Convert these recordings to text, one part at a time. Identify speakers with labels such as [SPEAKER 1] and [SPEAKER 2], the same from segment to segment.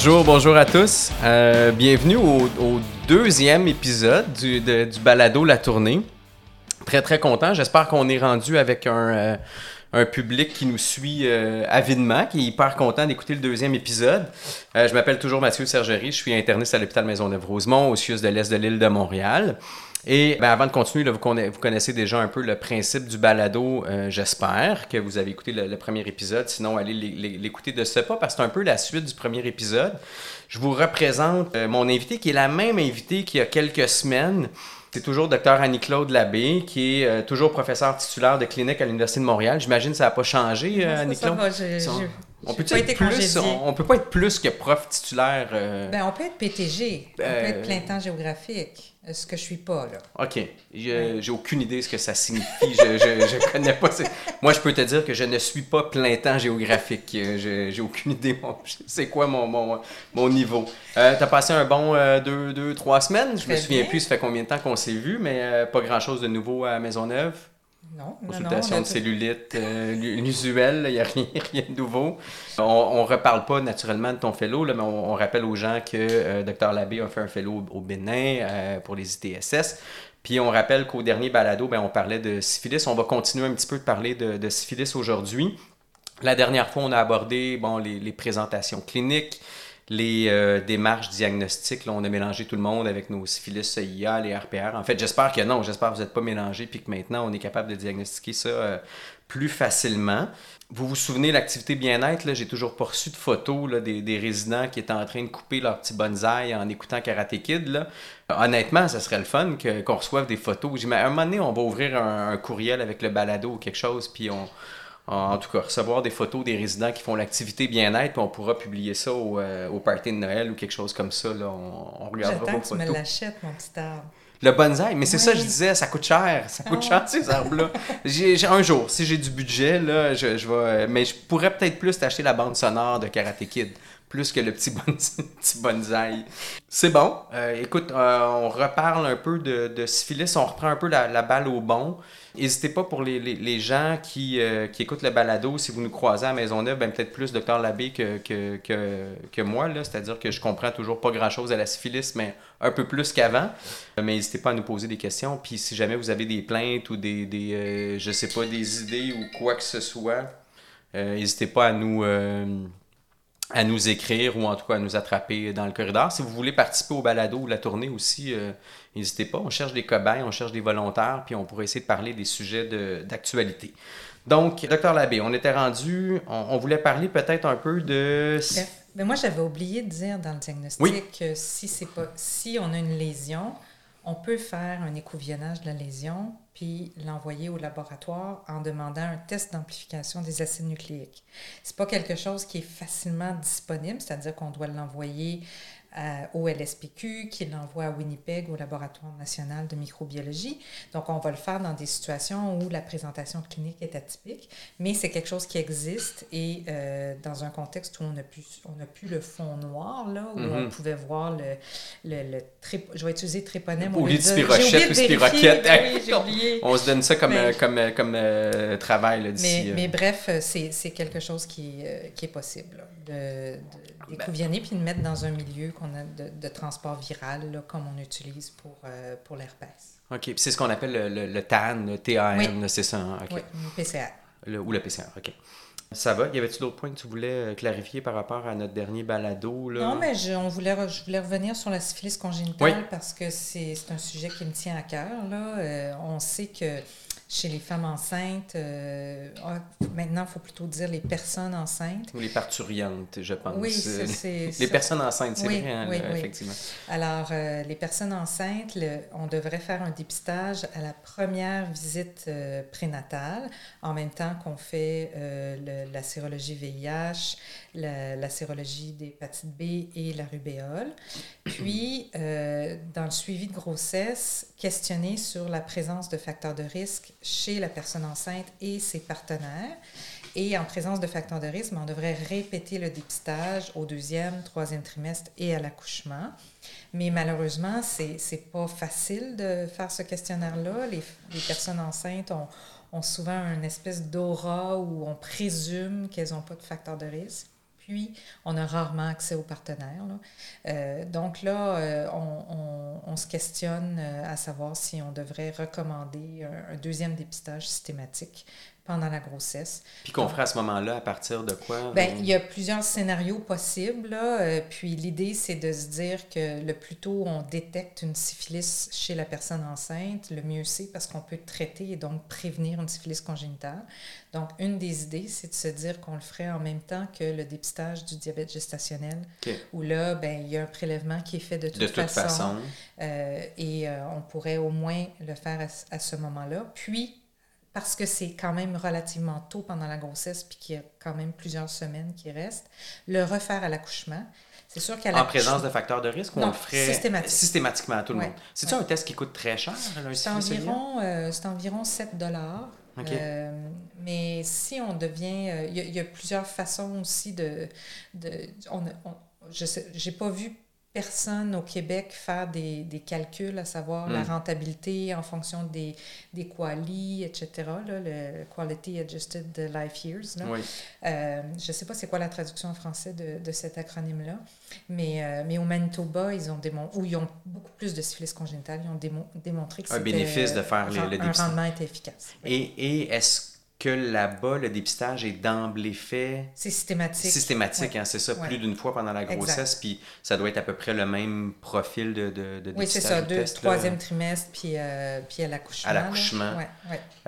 [SPEAKER 1] Bonjour, bonjour à tous. Euh, bienvenue au, deuxième épisode du, balado La Tournée. Très très content. J'espère qu'on est rendu avec un, euh, public qui nous suit euh, avidement, qui est hyper content d'écouter le deuxième épisode. je m'appelle toujours Mathieu Sergerie, je suis interniste à l'hôpital Maisonneuve-Rosemont, au CIUS de l'Est de l'île de Montréal. Et ben, avant de continuer, vous, connaissez, déjà un peu le principe du balado, euh, j'espère que vous avez écouté le, premier épisode. Sinon, allez l'écouter de ce pas parce que c'est un peu la suite du premier épisode. Je vous représente euh, mon invité qui est la même invité qu'il y a quelques semaines. C'est toujours Dr Annie-Claude Labbé, qui est euh, toujours professeur titulaire de clinique à l'Université de Montréal. J'imagine que ça n'a pas changé, Annie-Claude?
[SPEAKER 2] On peut, être
[SPEAKER 1] plus, on, peut pas être plus que prof titulaire.
[SPEAKER 2] Ben, on peut être PTG. On peut être plein temps géographique ce que je suis pas, là?
[SPEAKER 1] OK. J'ai aucune idée de ce que ça signifie. je, je, connais pas. Moi, je peux te dire que je ne suis pas plein temps géographique. J'ai aucune idée. C'est quoi mon, mon, mon niveau. Euh, tu as passé un bon euh, deux, deux, trois semaines? Je me souviens plus, ça fait combien de temps qu'on s'est vu, mais euh, pas grand-chose de nouveau à Maisonneuve.
[SPEAKER 2] Non,
[SPEAKER 1] Consultation de cellulite euh, usuelle, il n'y a rien, rien, de nouveau. On ne reparle pas naturellement de ton fellow, là, mais on, rappelle aux gens que euh, Dr Labbé a fait un fellow au, Bénin euh, pour les ITSS. Puis on rappelle qu'au dernier balado, ben, on parlait de syphilis. On va continuer un petit peu de parler de, de syphilis aujourd'hui. La dernière fois, on a abordé bon, les, les présentations cliniques, les euh, démarches diagnostiques. Là, on a mélangé tout le monde avec nos syphilis CIA, les RPR. En fait, j'espère que non. J'espère que vous n'êtes pas mélangés puis que maintenant, on est capable de diagnostiquer ça euh, plus facilement. Vous vous souvenez, l'activité bien-être, j'ai toujours reçu de photos là, des, des, résidents qui étaient en train de couper leur petit bonsaï en écoutant Karate Kid. Là. Honnêtement, ça serait le fun qu'on reçoive des photos. À un moment donné, on va ouvrir un, un courriel avec le balado ou quelque chose, puis on, en tout cas, recevoir des photos des résidents qui font l'activité bien-être, puis on pourra publier ça au, euh, au, party de Noël ou quelque chose comme ça. Là. On,
[SPEAKER 2] on regardera vos photos. que tu me l'achètes, mon petit arbre.
[SPEAKER 1] Le bonsaï, mais c'est ça je disais, ça coûte cher. Ça coûte ah. cher, ces arbres-là. j'ai, un jour, si j'ai du budget, là, je, je vais. Mais je pourrais peut-être plus t'acheter la bande sonore de Karate Kid plus que le petit, bonsaï. C'est bon. Euh, écoute, euh, on reparle un peu de, de, syphilis, on reprend un peu la, la balle au bon. N'hésitez pas pour les, les, les gens qui, euh, qui, écoutent le balado, si vous nous croisez à Maisonneuve, ben peut-être plus Docteur Labbé que, que, que, moi. C'est-à-dire que je comprends toujours pas grand-chose à la syphilis, mais un peu plus qu'avant. Mais n'hésitez pas à nous poser des questions. Puis si jamais vous avez des plaintes ou des, des je sais pas, des idées ou quoi que ce soit, n'hésitez pas à nous à nous écrire ou en tout cas à nous attraper dans le corridor. Si vous voulez participer au balado ou la tournée aussi, euh, n'hésitez pas. On cherche des cobayes, on cherche des volontaires, puis on pourrait essayer de parler des sujets d'actualité. Donc, docteur Labbé, on était rendu, on, voulait parler peut-être un peu de...
[SPEAKER 2] Mais moi, j'avais oublié de dire dans le diagnostic que si, pas, si on a une lésion, on peut faire un écouvillonnage de la lésion puis l'envoyer au laboratoire en demandant un test d'amplification des acides nucléiques. Ce n'est pas quelque chose qui est facilement disponible, c'est-à-dire qu'on doit l'envoyer au LSPQ, qui l'envoie à Winnipeg, au Laboratoire national de microbiologie. Donc, on va le faire dans des situations où la présentation clinique est atypique, mais c'est quelque chose qui existe et euh, dans un contexte où on a pu, on a pu le fond noir, là, où on mhm. pouvait voir le, le, le je vais utiliser tréponème.
[SPEAKER 1] Ou les spirochettes ou spiroquettes. on se donne ça comme, euh, comme, euh, comme travail d'ici.
[SPEAKER 2] Mais, mais, bref, c'est quelque chose qui, qui est possible, de, de d'écouvillonner puis de mettre dans un milieu qu'on a de, transport viral, là, comme on utilise pour, euh, pour l'herpès.
[SPEAKER 1] OK. Puis c'est ce qu'on appelle le, le, TAN, le TAN, c'est ça? Hein?
[SPEAKER 2] Oui, le PCR.
[SPEAKER 1] ou le PCR, OK. Ça va? Y avait-tu d'autres points que tu voulais euh, clarifier par rapport à notre dernier balado? Là?
[SPEAKER 2] Non, mais je, on voulait, je voulais revenir sur la syphilis congénitale parce que c'est un sujet qui me tient à cœur. Là. Euh, on sait que chez les femmes enceintes, euh, ah, maintenant, il faut plutôt dire les personnes enceintes.
[SPEAKER 1] Ou les parturiantes, je pense.
[SPEAKER 2] Oui, c'est
[SPEAKER 1] Les personnes enceintes, c'est vrai, hein, effectivement.
[SPEAKER 2] Alors, euh, les personnes enceintes, on devrait faire un dépistage à la première visite euh, prénatale, en même temps qu'on fait la sérologie VIH, la, la sérologie d'hépatite B et la rubéole. Puis, dans le suivi de grossesse, questionner sur la présence de facteurs de risque chez la personne enceinte et ses partenaires. Et en présence de facteurs de risque, on devrait répéter le dépistage au deuxième, troisième trimestre et à l'accouchement. Mais malheureusement, c'est n'est pas facile de faire ce questionnaire-là. Les, les, personnes enceintes ont, ont souvent une espèce d'aura où on présume qu'elles n'ont pas de facteurs de risque. Puis on a rarement accès aux partenaires. Euh, donc là, euh, on, se questionne à savoir si on devrait recommander un deuxième dépistage systématique pendant la grossesse.
[SPEAKER 1] Puis qu'on ferait à ce moment-là à partir de quoi?
[SPEAKER 2] Bien, il y a plusieurs scénarios possibles. Euh, puis l'idée, c'est de se dire que le plus tôt on détecte une syphilis chez la personne enceinte, le mieux c'est parce qu'on peut traiter et donc prévenir une syphilis congénitale. Donc, une des idées, c'est de se dire qu'on le ferait en même temps que le dépistage du diabète gestationnel, où là, ben, il y a un prélèvement qui est fait de toute, de toute façon. Euh, et euh, on pourrait au moins le faire à, à ce moment-là. Puis, parce que c'est quand même relativement tôt pendant la grossesse, puis qu'il y a quand même plusieurs semaines qui restent, le refaire à l'accouchement. C'est sûr qu'à
[SPEAKER 1] En présence de facteurs de risque, on le ferait
[SPEAKER 2] systématiquement
[SPEAKER 1] à tout le monde? C'est-tu un test qui coûte très cher?
[SPEAKER 2] C'est environ, euh, environ 7 dollars. Euh, mais si on devient... Euh, il y, a plusieurs façons aussi de... de on, je n'ai pas vu personne au Québec faire des, des calculs, à savoir la hmm. rentabilité en fonction des, des etc., là, le Quality Adjusted Life Years. Là. Euh, je ne sais pas c'est quoi la traduction en français de, de cet acronyme-là, mais, euh, mais au Manitoba, ils ont démontré, où ils ont beaucoup plus de syphilis congénitale, ils ont démontré que
[SPEAKER 1] un bénéfice de faire les,
[SPEAKER 2] le Un rendement était efficace.
[SPEAKER 1] Et, et est-ce que là-bas, le dépistage est d'emblée fait.
[SPEAKER 2] C'est systématique.
[SPEAKER 1] Systématique, hein, c'est ça, plus d'une fois pendant la grossesse, puis ça doit être à peu près le même profil de, de, de
[SPEAKER 2] Oui, c'est ça, deux, troisième trimestre, puis, euh, puis à l'accouchement.
[SPEAKER 1] À l'accouchement.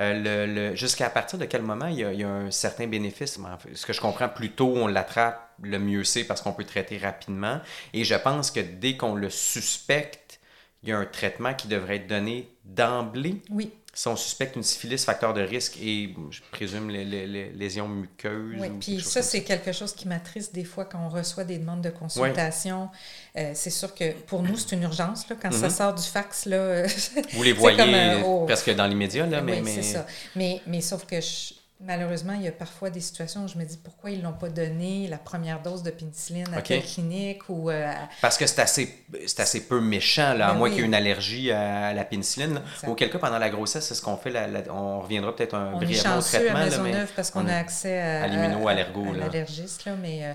[SPEAKER 1] Euh, le, Jusqu'à partir de quel moment il y, a, il y a un certain bénéfice? Ce que je comprends, plus tôt on l'attrape, le mieux c'est parce qu'on peut traiter rapidement. Et je pense que dès qu'on le suspecte, il y a un traitement qui devrait être donné d'emblée.
[SPEAKER 2] Oui
[SPEAKER 1] si on suspecte une syphilis, facteur de risque et, je présume, les, les, lésions muqueuses.
[SPEAKER 2] Oui, puis ça, c'est quelque chose qui m'attriste des fois quand on reçoit des demandes de consultation. Euh, c'est sûr que pour nous, c'est une urgence. Là, quand ça mhm. sort du fax, là,
[SPEAKER 1] vous les voyez euh, oh. presque dans l'immédiat. Là, mais,
[SPEAKER 2] oui, c'est ça. Mais, mais sauf que je, Malheureusement, il y a parfois des situations où je me dis pourquoi ils ne l'ont pas donné la première dose de pénicilline à la clinique ou... Euh,
[SPEAKER 1] Parce que c'est assez, assez peu méchant, là, à ben moins qu'il y ait une allergie à la pénicilline. Auquel cas, pendant la grossesse, c'est ce qu'on fait, on reviendra peut-être un brièvement au traitement.
[SPEAKER 2] à Maisonneuve parce qu'on a accès à,
[SPEAKER 1] à
[SPEAKER 2] l'allergiste, mais euh,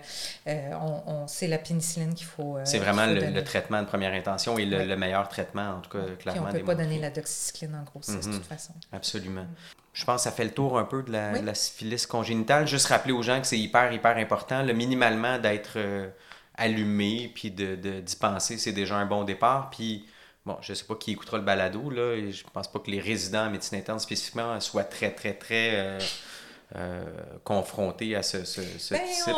[SPEAKER 2] euh, on, c'est la pénicilline qu'il faut
[SPEAKER 1] C'est vraiment le, traitement de première intention et le, meilleur traitement, en tout cas, clairement.
[SPEAKER 2] on ne peut pas donner la doxycycline en grossesse, de mhm. toute façon.
[SPEAKER 1] Absolument. Je pense que ça fait le tour un peu de la, syphilis congénitale. Juste rappeler aux gens que c'est hyper, hyper important. Le minimalement d'être euh, allumé puis d'y de, d'y penser, c'est déjà un bon départ. Puis, bon, je ne sais pas qui écoutera le balado, là, et je pense pas que les résidents en médecine interne spécifiquement soient très, très, très. Euh, euh, confrontés à ce, ce, ce
[SPEAKER 2] ben, type.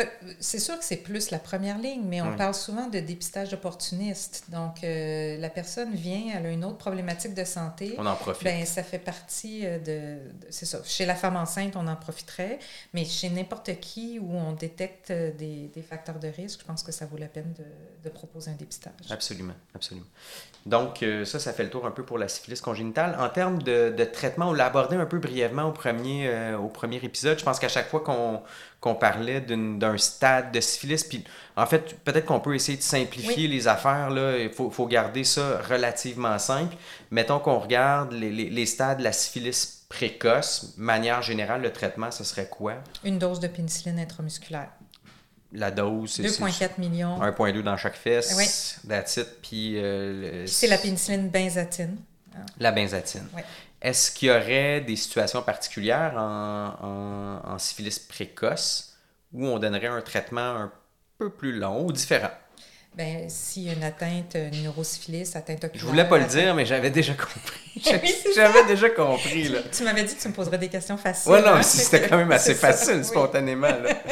[SPEAKER 2] Euh, c'est sûr que c'est plus la première ligne, mais on parle souvent de dépistage opportuniste. Donc, euh, la personne vient, elle a une autre problématique de santé.
[SPEAKER 1] On en profite.
[SPEAKER 2] Ben, ça fait partie de. c'est ça. Chez la femme enceinte, on en profiterait, mais chez n'importe qui où on détecte des, des, facteurs de risque, je pense que ça vaut la peine de, de proposer un dépistage.
[SPEAKER 1] Absolument, absolument. Donc, ça, ça fait le tour un peu pour la syphilis congénitale. En termes de, de traitement, on l'a abordé un peu brièvement au premier au premier épisode. Je pense qu'à chaque fois qu'on parlait d'un stade de syphilis, puis en fait, peut-être qu'on peut essayer de simplifier les affaires. Là. Il faut, faut, garder ça relativement simple. Mettons qu'on regarde les, les, stades de la syphilis précoce. Manière générale, le traitement, ce serait quoi?
[SPEAKER 2] Une dose de pénicilline intramusculaire.
[SPEAKER 1] La dose,
[SPEAKER 2] c'est 2,4 millions.
[SPEAKER 1] 1,2 dans chaque fesse.
[SPEAKER 2] Oui.
[SPEAKER 1] That's Puis,
[SPEAKER 2] euh, c'est la pénicilline benzatine.
[SPEAKER 1] La benzatine.
[SPEAKER 2] Oui.
[SPEAKER 1] Est-ce qu'il y aurait des situations particulières en, syphilis précoce où on donnerait un traitement un peu plus long ou différent?
[SPEAKER 2] Ben, s'il y a une atteinte neurosyphilis, atteinte oculaire...
[SPEAKER 1] Je voulais pas le dire, mais j'avais déjà compris. j'avais déjà compris, là.
[SPEAKER 2] Tu, m'avais dit que tu me poserais des questions faciles.
[SPEAKER 1] Oui, non, hein? c'était quand même assez facile, spontanément, là.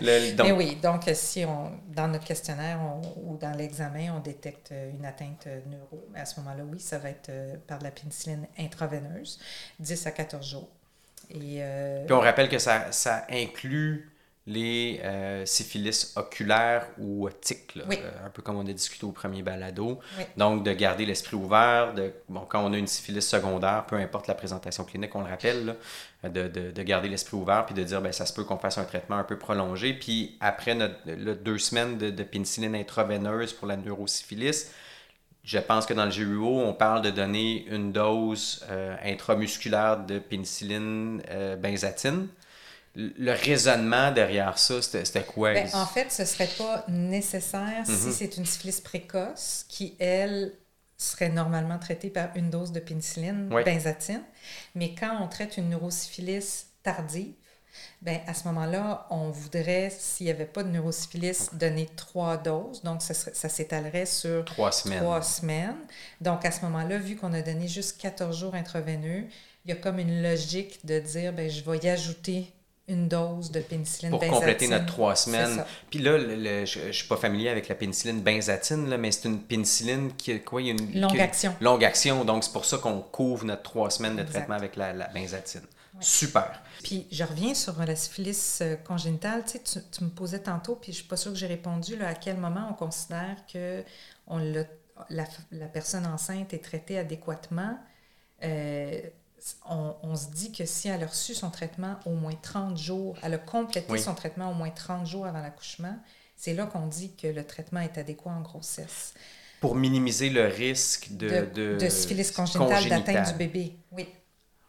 [SPEAKER 2] Mais oui, donc si on, dans notre questionnaire ou dans l'examen, on détecte une atteinte neuro, à ce moment-là, oui, ça va être euh, par de la pénicilline intraveineuse, 10 à 14 jours. Et,
[SPEAKER 1] euh, Puis on rappelle que ça, ça inclut les euh, syphilis oculaires ou optiques, euh, un peu comme on a discuté au premier balado. Donc, de garder l'esprit ouvert, de, bon, quand on a une syphilis secondaire, peu importe la présentation clinique, on le rappelle, de, de, de, garder l'esprit ouvert puis de dire, ben, ça se peut qu'on fasse un traitement un peu prolongé. Puis après notre, deux semaines de, pénicilline intraveineuse pour la neurosyphilis, je pense que dans le GUO, on parle de donner une dose euh, intramusculaire de pénicilline benzatine le raisonnement derrière ça, c'était quoi?
[SPEAKER 2] Ben, en fait, ce ne serait pas nécessaire si
[SPEAKER 1] Mhm.
[SPEAKER 2] c'est une syphilis précoce qui, elle, serait normalement traitée par une dose de pénicilline,
[SPEAKER 1] Oui.
[SPEAKER 2] benzatine. Mais quand on traite une neurosyphilis tardive, ben, à ce moment-là, on voudrait, s'il n'y avait pas de neurosyphilis, donner trois doses. Donc, ça, s'étalerait sur
[SPEAKER 1] Trois semaines.
[SPEAKER 2] trois semaines. Donc, à ce moment-là, vu qu'on a donné juste 14 jours intraveineux, il y a comme une logique de dire, ben, je vais y ajouter une dose de pénicilline
[SPEAKER 1] pour
[SPEAKER 2] benzatine.
[SPEAKER 1] compléter notre trois semaines. Puis là, le- le- je, je suis pas familier avec la pénicilline benzatine, là, mais c'est une pénicilline qui quoi? Il y a une
[SPEAKER 2] Longue
[SPEAKER 1] qui-
[SPEAKER 2] action.
[SPEAKER 1] Longue action, donc c'est pour ça qu'on couvre notre trois semaines de
[SPEAKER 2] Exact.
[SPEAKER 1] traitement avec la, la benzatine. Super.
[SPEAKER 2] Puis je reviens sur la syphilis euh, congénitale. Tu, sais, tu, tu me posais tantôt, puis je suis pas sûre que j'ai répondu là, à quel moment on considère que on l'a- la, la personne enceinte est traitée adéquatement. Euh, on, on se dit que si elle a reçu son traitement au moins 30 jours, elle a complété
[SPEAKER 1] Oui.
[SPEAKER 2] son traitement au moins 30 jours avant l'accouchement, c'est là qu'on dit que le traitement est adéquat en grossesse.
[SPEAKER 1] Pour minimiser le risque de...
[SPEAKER 2] De,
[SPEAKER 1] de,
[SPEAKER 2] de syphilis congénitale d'atteinte du bébé. Oui.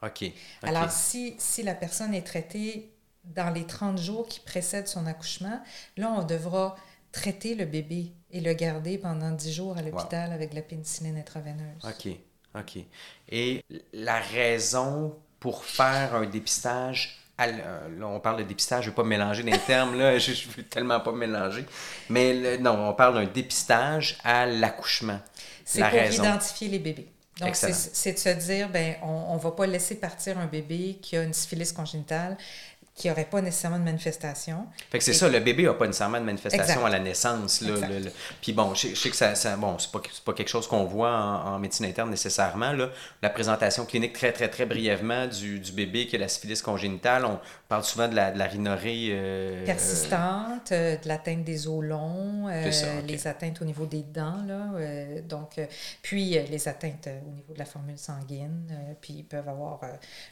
[SPEAKER 1] OK.
[SPEAKER 2] Alors, si, si la personne est traitée dans les 30 jours qui précèdent son accouchement, là, on devra traiter le bébé et le garder pendant 10 jours à l'hôpital avec de la pénicilline intraveineuse.
[SPEAKER 1] OK. OK. Et la raison pour faire un dépistage, à euh, là, on parle de dépistage, je ne vais pas mélanger les termes, là, je ne veux tellement pas mélanger, mais le- non, on parle d'un dépistage à l'accouchement.
[SPEAKER 2] C'est
[SPEAKER 1] La
[SPEAKER 2] pour
[SPEAKER 1] raison.
[SPEAKER 2] identifier les bébés. Donc, c'est de se dire, ben, on ne va pas laisser partir un bébé qui a une syphilis congénitale, qui n'aurait pas nécessairement de manifestation.
[SPEAKER 1] Fait que c'est
[SPEAKER 2] Et-
[SPEAKER 1] ça, le bébé n'a pas nécessairement de manifestation
[SPEAKER 2] Exact.
[SPEAKER 1] à la naissance. Là,
[SPEAKER 2] Exact.
[SPEAKER 1] le- le- Puis bon, je, sais- je sais que ça, ça- bon, c'est pas, pas quelque chose qu'on voit en, en médecine interne nécessairement. Là. La présentation clinique très, très, très brièvement du, du bébé qui a la syphilis congénitale, on parle souvent de la, de la rhinorrhée euh,
[SPEAKER 2] persistante, euh, de l'atteinte des os longs, euh,
[SPEAKER 1] ça,
[SPEAKER 2] les atteintes au niveau des dents, là, euh, donc, euh, puis euh, les atteintes euh, au niveau de la formule sanguine, euh, puis ils peuvent avoir euh,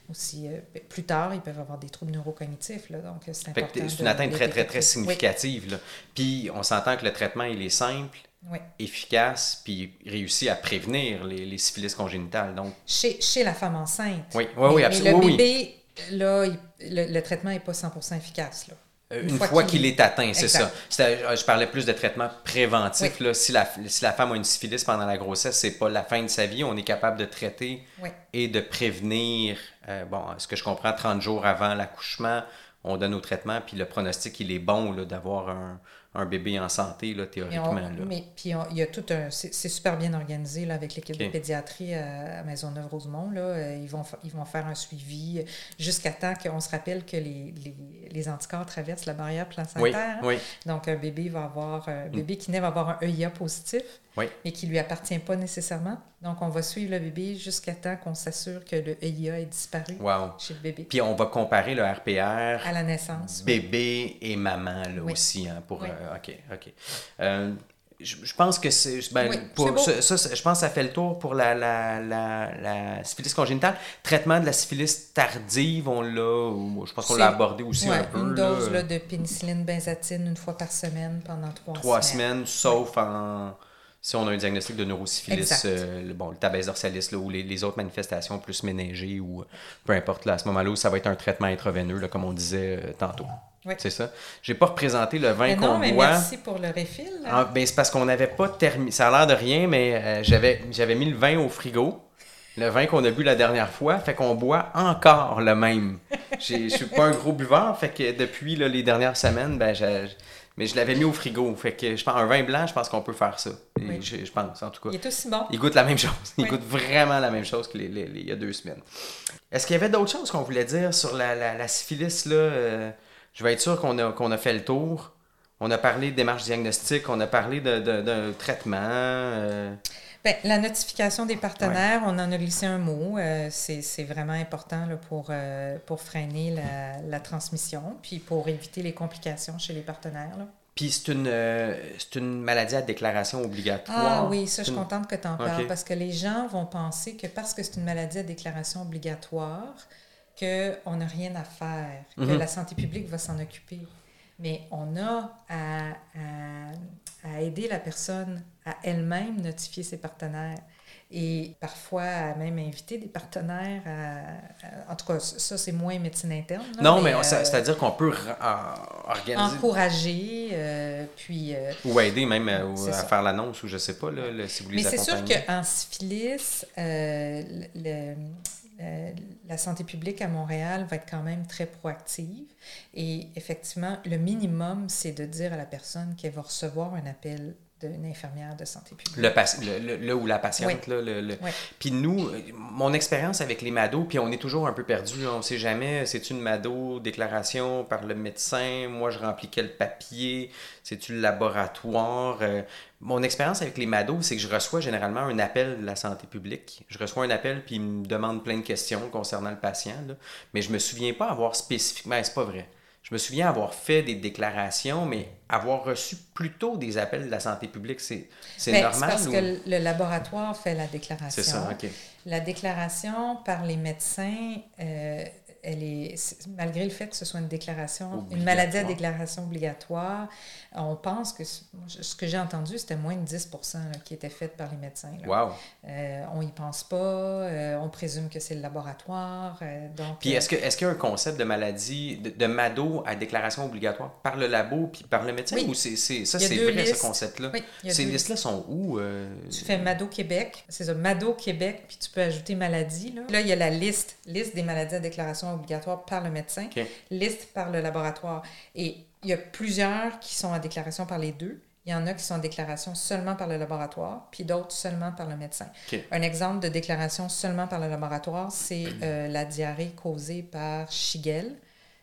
[SPEAKER 2] aussi, euh, plus tard, ils peuvent avoir des troubles neurocognitifs, là, donc euh, c'est important.
[SPEAKER 1] c'est une atteinte très, très, très significative. là. Puis on s'entend que le traitement, il est simple,
[SPEAKER 2] Oui,
[SPEAKER 1] efficace, puis il réussit à prévenir les, les syphilis congénitales. Donc,
[SPEAKER 2] Chez, chez la femme enceinte.
[SPEAKER 1] Oui, oui, oui, absolument,
[SPEAKER 2] Mais le bébé, là, il- le, le traitement n'est pas 100% efficace, là.
[SPEAKER 1] Euh,
[SPEAKER 2] Une
[SPEAKER 1] Une,
[SPEAKER 2] fois
[SPEAKER 1] fois,
[SPEAKER 2] qu'il-
[SPEAKER 1] est atteint, c'est ça. Euh, Je parlais plus de traitement préventif. Là, si, la, si la femme a une syphilis pendant la grossesse, c'est pas la fin de sa vie. On est capable de traiter
[SPEAKER 2] Oui.
[SPEAKER 1] et de prévenir. euh, bon, ce que je comprends, 30 jours avant l'accouchement, on donne au traitement, puis le pronostic, il est bon d'avoir un, un bébé en santé, là, théoriquement.
[SPEAKER 2] on-
[SPEAKER 1] là.
[SPEAKER 2] mais puis on- il y a tout un. C'est super bien organisé là, avec l'équipe de pédiatrie à, à Maisonneuve-Rosemont. Là. Euh, Ils, vont, ils vont faire un suivi jusqu'à temps qu'on se rappelle que les, les, les anticorps traversent la barrière placentaire.
[SPEAKER 1] Oui,
[SPEAKER 2] hein.
[SPEAKER 1] oui,
[SPEAKER 2] Donc, un bébé va avoir. Un bébé qui naît va avoir un EIA positif,
[SPEAKER 1] oui.
[SPEAKER 2] mais qui ne lui appartient pas nécessairement. Donc, on va suivre le bébé jusqu'à temps qu'on s'assure que le EIA est disparu
[SPEAKER 1] Wow.
[SPEAKER 2] chez le bébé.
[SPEAKER 1] Puis on va comparer le RPR
[SPEAKER 2] À la naissance. oui.
[SPEAKER 1] bébé et maman là
[SPEAKER 2] Oui.
[SPEAKER 1] aussi hein, pour
[SPEAKER 2] Oui.
[SPEAKER 1] euh, ok ok Euh, je, je pense que c'est ben, ça, ça, je pense que ça fait le tour pour la, la, la, la syphilis congénitale traitement de la syphilis tardive on l'a je pense qu'on l'a abordé aussi
[SPEAKER 2] Ouais,
[SPEAKER 1] un peu
[SPEAKER 2] une dose là, de pénicilline benzatine une fois par semaine pendant trois,
[SPEAKER 1] trois semaines sauf en si on a un diagnostic de neurosyphilis, euh, le- bon, le tabès dorsalis là, ou les, les autres manifestations plus ménagées ou euh, peu importe, là, à ce moment-là ça va être un traitement intraveineux, là, comme on disait euh, tantôt.
[SPEAKER 2] Oui.
[SPEAKER 1] C'est ça. J'ai pas représenté le vin qu'on
[SPEAKER 2] non, mais
[SPEAKER 1] boit.
[SPEAKER 2] merci pour le refill.
[SPEAKER 1] Ah, ben, c'est parce qu'on n'avait pas terminé. Ça a l'air de rien, mais euh, j'avais, j'avais mis le vin au frigo. Le vin qu'on a bu la dernière fois, fait qu'on boit encore le même. J'ai- Je suis pas un gros buveur, fait que depuis là, les dernières semaines, ben, j'ai- mais je l'avais mis au frigo. Fait que je pense un vin blanc, je pense qu'on peut faire ça.
[SPEAKER 2] Oui.
[SPEAKER 1] Je, je pense, en tout cas.
[SPEAKER 2] Il est aussi bon.
[SPEAKER 1] Il goûte la même chose. Il
[SPEAKER 2] Oui.
[SPEAKER 1] goûte vraiment la même chose qu'il y a deux semaines. Est-ce qu'il y avait d'autres choses qu'on voulait dire sur la, la, la syphilis? Là? Euh, je vais être sûr qu'on a, qu'on a fait le tour. On a parlé de démarche diagnostique, on a parlé de, de- d'un traitement. euh,
[SPEAKER 2] Ben, la notification des partenaires, on en a glissé un mot. euh, c'est, vraiment important là, pour, euh, pour freiner la, la transmission, puis pour éviter les complications chez les partenaires. là.
[SPEAKER 1] Puis c'est une, euh, une maladie à déclaration obligatoire.
[SPEAKER 2] Ah oui, ça, je suis
[SPEAKER 1] une-
[SPEAKER 2] contente que tu en parles parce que les gens vont penser que parce que c'est une maladie à déclaration obligatoire, qu'on n'a rien à faire, que
[SPEAKER 1] Mhm.
[SPEAKER 2] la santé publique va s'en occuper. Mais on a à, à- à aider la personne à elle-même notifier ses partenaires. et parfois à même inviter des partenaires. À, en tout cas, ça, c'est moins médecine interne.
[SPEAKER 1] non, mais, c'est-à-dire qu'on peut organiser.
[SPEAKER 2] Encourager, puis.
[SPEAKER 1] ou aider même à, faire l'annonce, ou je sais pas, là, si vous les
[SPEAKER 2] Mais c'est sûr qu'en syphilis, le euh, la santé publique à Montréal va être quand même très proactive. Et effectivement, le minimum, c'est de dire à la personne qu'elle va recevoir un appel d'une infirmière de santé publique.
[SPEAKER 1] Le, le, ou la patiente. Là, le, Puis nous, mon expérience avec les MADO, puis on est toujours un peu perdu, on ne sait jamais, c'est une MADO, déclaration par le médecin, moi je remplis quel papier, c'est-tu le laboratoire. Euh, mon expérience avec les MADO, c'est que je reçois généralement un appel de la santé publique. Je reçois un appel, puis ils me demandent plein de questions concernant le patient, mais je me souviens pas avoir spécifiquement, c'est pas vrai je me souviens avoir fait des déclarations, mais avoir reçu plutôt des appels de la santé publique, c'est, normal?
[SPEAKER 2] C'est parce que le laboratoire fait la déclaration. C'est ça, OK. La déclaration par les médecins, euh, elle est, malgré le fait que ce soit une déclaration, une maladie à déclaration obligatoire, on pense que ce que j'ai entendu, c'était moins de 10% qui était fait par les médecins.
[SPEAKER 1] Wow.
[SPEAKER 2] Euh, on n'y pense pas, euh, on présume que c'est le laboratoire. Euh, donc,
[SPEAKER 1] puis est-ce, que, est-ce qu'il y a un concept de maladie, de, MADO à déclaration obligatoire par le labo puis par le médecin ou c'est, c'est ça, c'est vrai ce concept-là? Oui, Ces listes-là sont où?
[SPEAKER 2] Tu fais MADO Québec, c'est ça, MADO Québec, puis tu peux ajouter maladie. Là. là, il y a la liste, liste des maladies à déclaration obligatoire par le médecin, liste par le laboratoire. Et il y a plusieurs qui sont en déclaration par les deux. Il y en a qui sont en déclaration seulement par le laboratoire, puis d'autres seulement par le médecin. Un exemple de déclaration seulement par le laboratoire, c'est euh, la diarrhée causée par Shigel.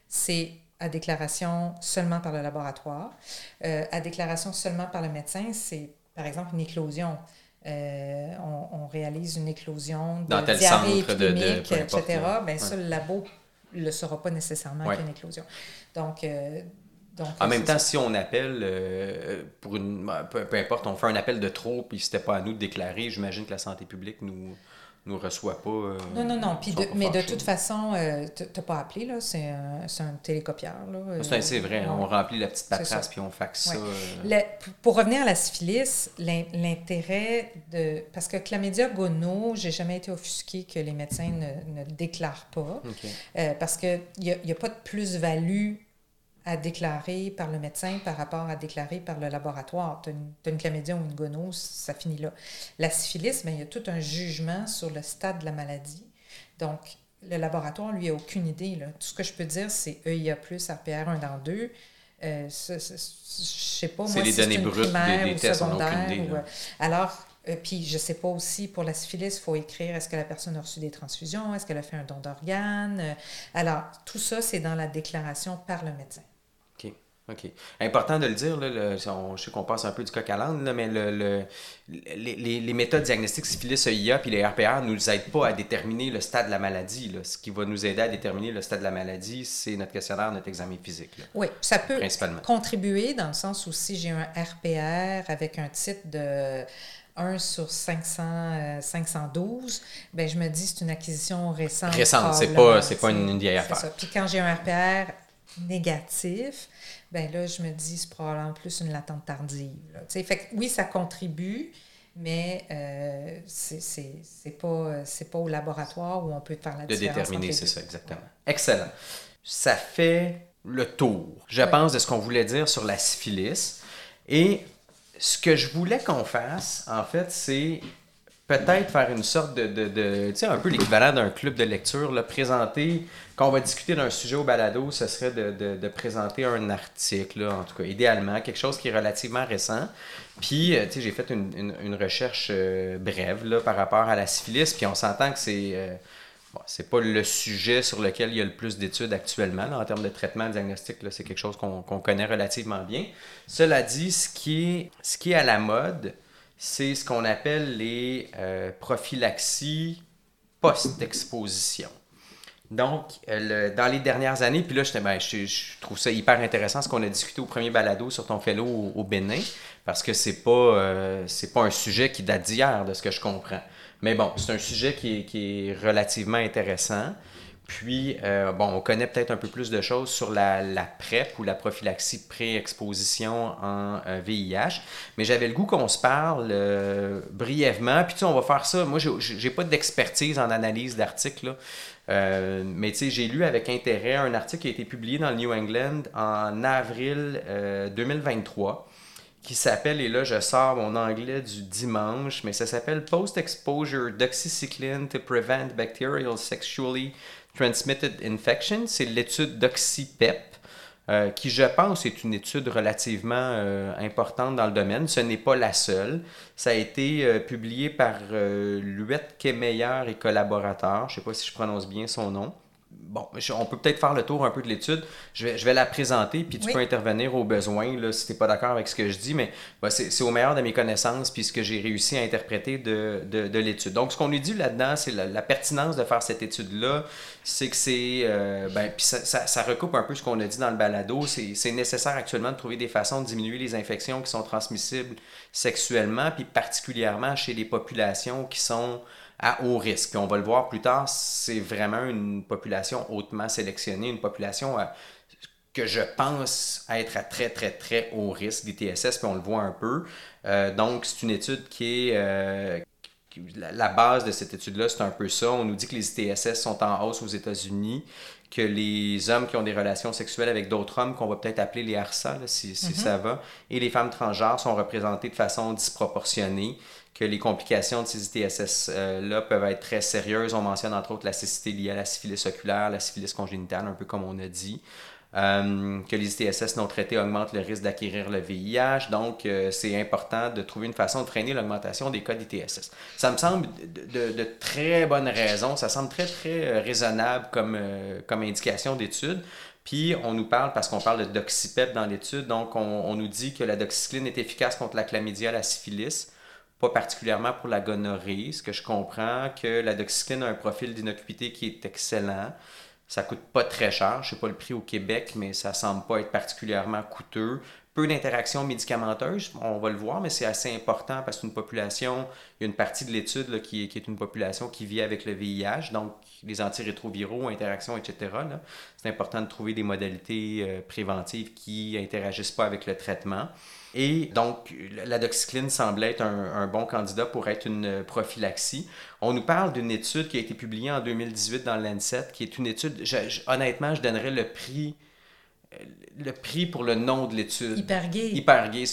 [SPEAKER 2] C'est à déclaration seulement par le laboratoire. Euh, à déclaration seulement par le médecin, c'est par exemple une éclosion. Euh, on, réalise une éclosion de diarrhée épidémique, etc. Bien, ça, le labo le saura pas nécessairement qu'une éclosion. Donc,
[SPEAKER 1] en même temps, si on appelle euh, pour une. Ben, peu, importe, on fait un appel de trop, puis c'était pas à nous de déclarer, j'imagine que la santé publique nous nous reçoit pas. Euh,
[SPEAKER 2] non, non, non. Puis mais de toute façon, euh, tu n'as pas appelé, là. C'est un, un, télécopieur.
[SPEAKER 1] C'est vrai. On remplit la petite paperasse puis on faxe ça.
[SPEAKER 2] pour revenir à la syphilis, l'intérêt de. Parce que chlamydia gono, j'ai jamais été offusqué que les médecins ne, ne déclarent pas. parce qu'il n'y a, a, pas de plus-value à déclarer par le médecin par rapport à déclarer par le laboratoire. Tu as, une chlamydia ou une gonose, ça finit là. La syphilis, bien, il y a tout un jugement sur le stade de la maladie. Donc, le laboratoire, lui, a aucune idée. Là. Tout ce que je peux dire, c'est EIA+, RPR1 dans 2. Euh, je sais pas, moi,
[SPEAKER 1] les données brutes des, tests,
[SPEAKER 2] secondaire. Ou, euh, alors, euh, puis je sais pas aussi, pour la syphilis, il faut écrire est-ce que la personne a reçu des transfusions, est-ce qu'elle a fait un don d'organes. Euh, alors, tout ça, c'est dans la déclaration par le médecin.
[SPEAKER 1] OK. Important de le dire, là, je sais qu'on passe un peu du coq à l'âne, mais le, les, les, méthodes diagnostiques syphilis EIA puis les RPR ne nous aident pas à déterminer le stade de la maladie. Là. Ce qui va nous aider à déterminer le stade de la maladie, c'est notre questionnaire, notre examen physique.
[SPEAKER 2] oui, ça peut contribuer dans le sens où si j'ai un RPR avec un titre de 1 sur 500, 512, euh, ben je me dis c'est une acquisition récente.
[SPEAKER 1] Récente, c'est pas, pas une, une vieille affaire.
[SPEAKER 2] Puis quand j'ai un RPR négatif, ben là, je me dis, c'est probablement plus une latente tardive. Fait que, oui, ça contribue, mais euh, c'est pas, pas au laboratoire où on peut faire la
[SPEAKER 1] de différence. De déterminer, c'est ça, exactement. Excellent. Ça fait le tour, je pense, de ce qu'on voulait dire sur la syphilis. Et ce que je voulais qu'on fasse, en fait, c'est peut-être faire une sorte de, de, de tu sais, un peu l'équivalent d'un club de lecture, là, présenter, quand on va discuter d'un sujet au balado, ce serait de, de, présenter un article, en tout cas, idéalement, quelque chose qui est relativement récent. Puis, euh, tu sais, j'ai fait une, une, recherche euh, brève, là, par rapport à la syphilis, puis on s'entend que c'est... Euh, bon, c'est pas le sujet sur lequel il y a le plus d'études actuellement là, en termes de traitement diagnostic. C'est quelque chose qu'on connaît relativement bien. Cela dit, ce qui est, ce qui est à la mode, c'est ce qu'on appelle les euh, prophylaxies post-exposition. Donc, euh, dans les dernières années, puis là, ben, je, trouve ça hyper intéressant ce qu'on a discuté au premier balado sur ton fellow au, Bénin, parce que c'est pas, euh, pas un sujet qui date d'hier, de ce que je comprends. Mais bon, c'est un sujet qui qui est relativement intéressant. Puis, euh, bon, on connaît peut-être un peu plus de choses sur la, PrEP ou la prophylaxie pré-exposition en VIH, euh, mais j'avais le goût qu'on se parle euh, brièvement. Puis, tu sais, on va faire ça. Moi, j'ai pas d'expertise en analyse d'articles, mais tu sais, j'ai lu avec intérêt un article qui a été publié dans le New England en avril 2023 qui s'appelle, et là je sors mon anglais du dimanche, mais ça s'appelle Post-Exposure Doxycycline to Prevent Bacterial Sexually Transmitted Infection. C'est l'étude d'OxyPEP, euh, qui je pense est une étude relativement euh, importante dans le domaine. Ce n'est pas la seule. Ça a été euh, publié par Luette Kemeyer et collaborateurs. Je ne sais pas si je prononce bien son nom bon, on peut peut-être faire le tour un peu de l'étude. Je vais, je vais la présenter, puis tu peux intervenir au besoin là, si tu n'es pas d'accord avec ce que je dis, mais bah, c'est au meilleur de mes connaissances, puis ce que j'ai réussi à interpréter de, de, l'étude. Donc, ce qu'on lui dit là-dedans, c'est la, pertinence de faire cette étude-là, c'est que c'est. Euh, ben, puis ça, ça, ça, recoupe un peu ce qu'on a dit dans le balado. C'est nécessaire actuellement de trouver des façons de diminuer les infections qui sont transmissibles sexuellement, puis particulièrement chez les populations qui sont à haut risque. on va le voir plus tard, c'est vraiment une population hautement sélectionnée, une population euh, que je pense être à très, très, très haut risque d'ITSS, puis on le voit un peu. Euh, donc, c'est une étude qui est... Euh, la base de cette étude-là, c'est un peu ça. On nous dit que les ITSS sont en hausse aux États-Unis, que les hommes qui ont des relations sexuelles avec d'autres hommes, qu'on va peut-être appeler les HARSA, si, si mm-hmm. ça va, et les femmes transgenres sont représentées de façon disproportionnée que les complications de ces ITSS-là peuvent être très sérieuses. On mentionne entre autres la cécité liée à la syphilis oculaire, la syphilis congénitale, un peu comme on a dit. Euh, que les ITSS non traités augmentent le risque d'acquérir le VIH. Donc, euh, c'est important de trouver une façon de freiner l'augmentation des cas d'ITSS. Ça me semble de, très bonnes raisons. Ça semble très, très euh, raisonnable comme, comme indication d'étude. Puis, on nous parle, parce qu'on parle de doxypep dans l'étude, donc on, on, nous dit que la doxycycline est efficace contre la chlamydia, la syphilis pas particulièrement pour la gonorrhée, ce que je comprends, que la doxycycline a un profil d'innocuité qui est excellent. Ça coûte pas très cher, je sais pas le prix au Québec, mais ça semble pas être particulièrement coûteux. Peu d'interactions médicamenteuses, on va le voir, mais c'est assez important parce qu'une population, il y a une partie de l'étude qui, qui, est une population qui vit avec le VIH, donc les antirétroviraux, interactions, etc. C'est important de trouver des modalités euh, préventives qui interagissent pas avec le traitement. Et donc, la doxycline semble être un, bon candidat pour être une prophylaxie. On nous parle d'une étude qui a été publiée en 2018 dans Lancet, qui est une étude, honnêtement, je donnerais le prix le prix pour le nom de l'étude.
[SPEAKER 2] Hyper gay.
[SPEAKER 1] Hyper gay.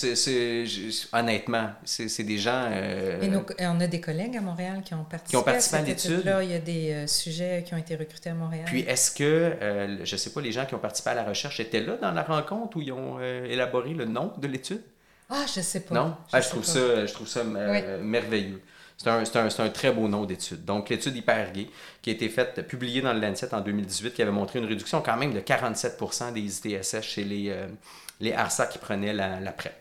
[SPEAKER 1] honnêtement, c'est des gens.
[SPEAKER 2] Euh, et, on a des collègues à Montréal qui ont participé, qui ont participé à, l'étude. Là, il y a des euh, sujets qui ont été recrutés à Montréal.
[SPEAKER 1] Puis est-ce que, euh, je ne sais pas, les gens qui ont participé à la recherche étaient là dans la rencontre où ils ont élaboré le nom de l'étude?
[SPEAKER 2] Ah, je sais pas.
[SPEAKER 1] Non? Je, ah, trouve, ça, je trouve ça merveilleux. C'est un, très beau nom d'étude. Donc, l'étude Hyper Gay, qui a été faite, publiée dans le Lancet en 2018, qui avait montré une réduction quand même de 47% des ITSS chez les, euh, ARSA qui prenaient la, la PrEP.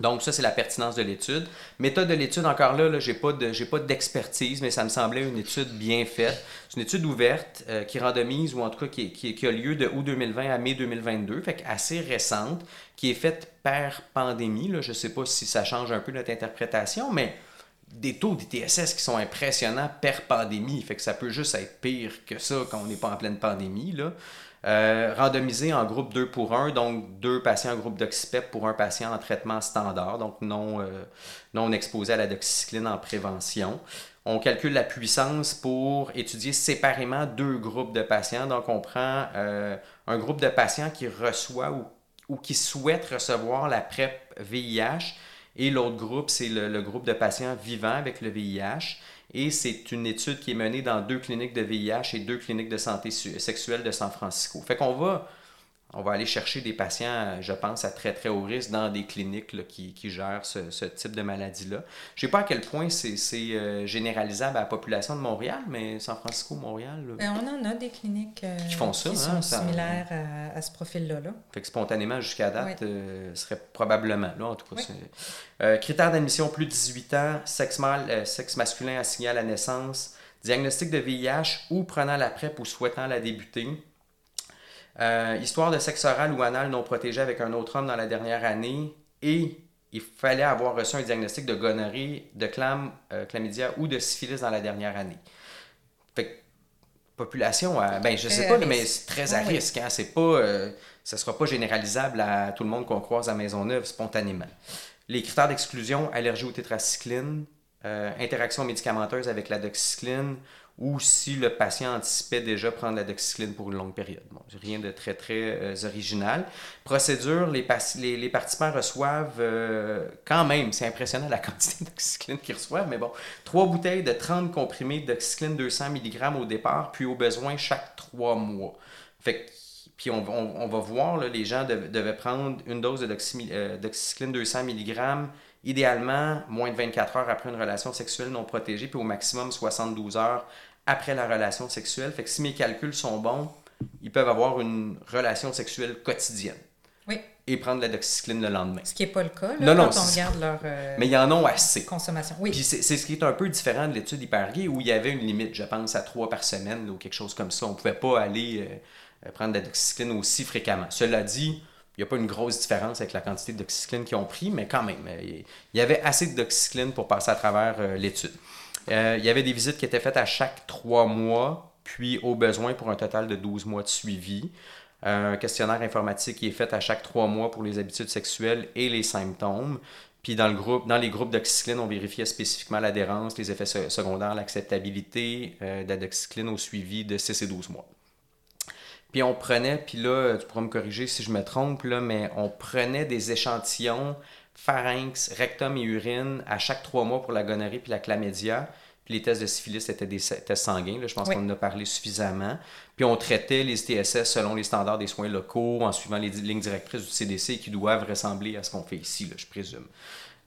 [SPEAKER 1] Donc, ça, c'est la pertinence de l'étude. Méthode de l'étude, encore là, je n'ai pas d'expertise, mais ça me semblait une étude bien faite. C'est une étude ouverte euh, qui randomise, ou en tout cas qui, a lieu de août 2020 à mai 2022, fait assez récente, qui est faite par pandémie. Là. Je ne sais pas si ça change un peu notre interprétation, mais des taux d'ITSS qui sont impressionnants per pandémie. Fait que ça peut juste être pire que ça quand on n'est pas en pleine pandémie. Euh, randomisé en groupe 2 pour 1, donc deux patients en groupe d'oxypep pour un patient en traitement standard, donc non, euh, non exposé à la doxycycline en prévention. On calcule la puissance pour étudier séparément deux groupes de patients. Donc, on prend euh, un groupe de patients qui reçoit ou, ou qui souhaite recevoir la PrEP VIH et l'autre groupe, c'est le, groupe de patients vivants avec le VIH. Et c'est une étude qui est menée dans deux cliniques de VIH et deux cliniques de santé sexuelle de San Francisco. Fait qu'on va on va aller chercher des patients, je pense, à très très haut risque dans des cliniques qui, qui, gèrent ce, ce, type de maladie-là. Je ne sais pas à quel point c'est euh, généralisable à la population de Montréal, mais San Francisco, Montréal.
[SPEAKER 2] Ben, on en a des cliniques euh, qui, font ça, sont hein, similaires à, ce profil-là. Là.
[SPEAKER 1] Fait que spontanément, jusqu'à date, euh, serait probablement là, en tout cas. critères d'admission plus de 18 ans, sexe, mâle, sexe masculin assigné à la naissance, diagnostic de VIH ou prenant la PrEP ou souhaitant la débuter euh, histoire de sexe oral ou anal non protégé avec un autre homme dans la dernière année et il fallait avoir reçu un diagnostic de gonorrhée, de clam, euh, chlamydia ou de syphilis dans la dernière année. population à. Ben, je sais
[SPEAKER 2] Très
[SPEAKER 1] pas,
[SPEAKER 2] à
[SPEAKER 1] mais c'est très à
[SPEAKER 2] Oui.
[SPEAKER 1] risque. Hein? C'est pas. euh, ça sera pas généralisable à tout le monde qu'on croise à Maisonneuve spontanément. Les critères d'exclusion, allergie au tétracycline, euh, interaction médicamenteuse avec la doxycycline, ou si le patient anticipait déjà prendre la doxycycline pour une longue période. Bon, rien de très, très euh, original. Procédure, les, les, les participants reçoivent euh, quand même, c'est impressionnant la quantité de doxycycline qu'ils reçoivent, mais bon, trois bouteilles de 30 comprimés de doxycycline 200 mg au départ, puis au besoin chaque trois mois. Fait que puis on, on- va voir, là, les gens dev- devaient prendre une dose euh, doxycycline 200 mg, idéalement moins de 24 heures après une relation sexuelle non protégée, puis au maximum 72 heures après la relation sexuelle. Fait que si mes calculs sont bons, ils peuvent avoir une relation sexuelle quotidienne
[SPEAKER 2] Oui,
[SPEAKER 1] et prendre la doxycycline le lendemain.
[SPEAKER 2] ce qui n'est pas le cas là,
[SPEAKER 1] Non, non,
[SPEAKER 2] quand on regarde leur euh,
[SPEAKER 1] Mais ils en ont assez.
[SPEAKER 2] consommation. Oui,
[SPEAKER 1] Puis c'est ce qui est un peu différent de l'étude Hypergay où il y avait une limite, je pense, à trois par semaine là, ou quelque chose comme ça. On ne pouvait pas aller euh, euh, prendre de la doxycycline aussi fréquemment. Cela dit, il n'y a pas une grosse différence avec la quantité de doxycycline qu'ils ont pris, mais quand même, euh, il y avait assez de doxycycline pour passer à travers euh, l'étude. Euh, il y avait des visites qui étaient faites à chaque trois mois, puis au besoin pour un total de 12 mois de suivi. Un questionnaire informatique qui est fait à chaque trois mois pour les habitudes sexuelles et les symptômes. Puis dans, le groupe, dans les groupes d'oxycycline, on vérifiait spécifiquement l'adhérence, les effets se- secondaires, l'acceptabilité euh, au suivi de 6 et 12 mois. Puis on prenait, puis là, tu pourras me corriger si je me trompe, mais on prenait des échantillons pharynx, rectum et urine à chaque trois mois pour la gonorrhée puis la chlamydia. Puis les tests de syphilis étaient des tests sanguins, là, je pense
[SPEAKER 2] Oui.
[SPEAKER 1] qu'on en a parlé suffisamment. Puis on traitait les ITSS selon les standards des soins locaux, en suivant les lignes directrices du CDC qui doivent ressembler à ce qu'on fait ici, là, je présume.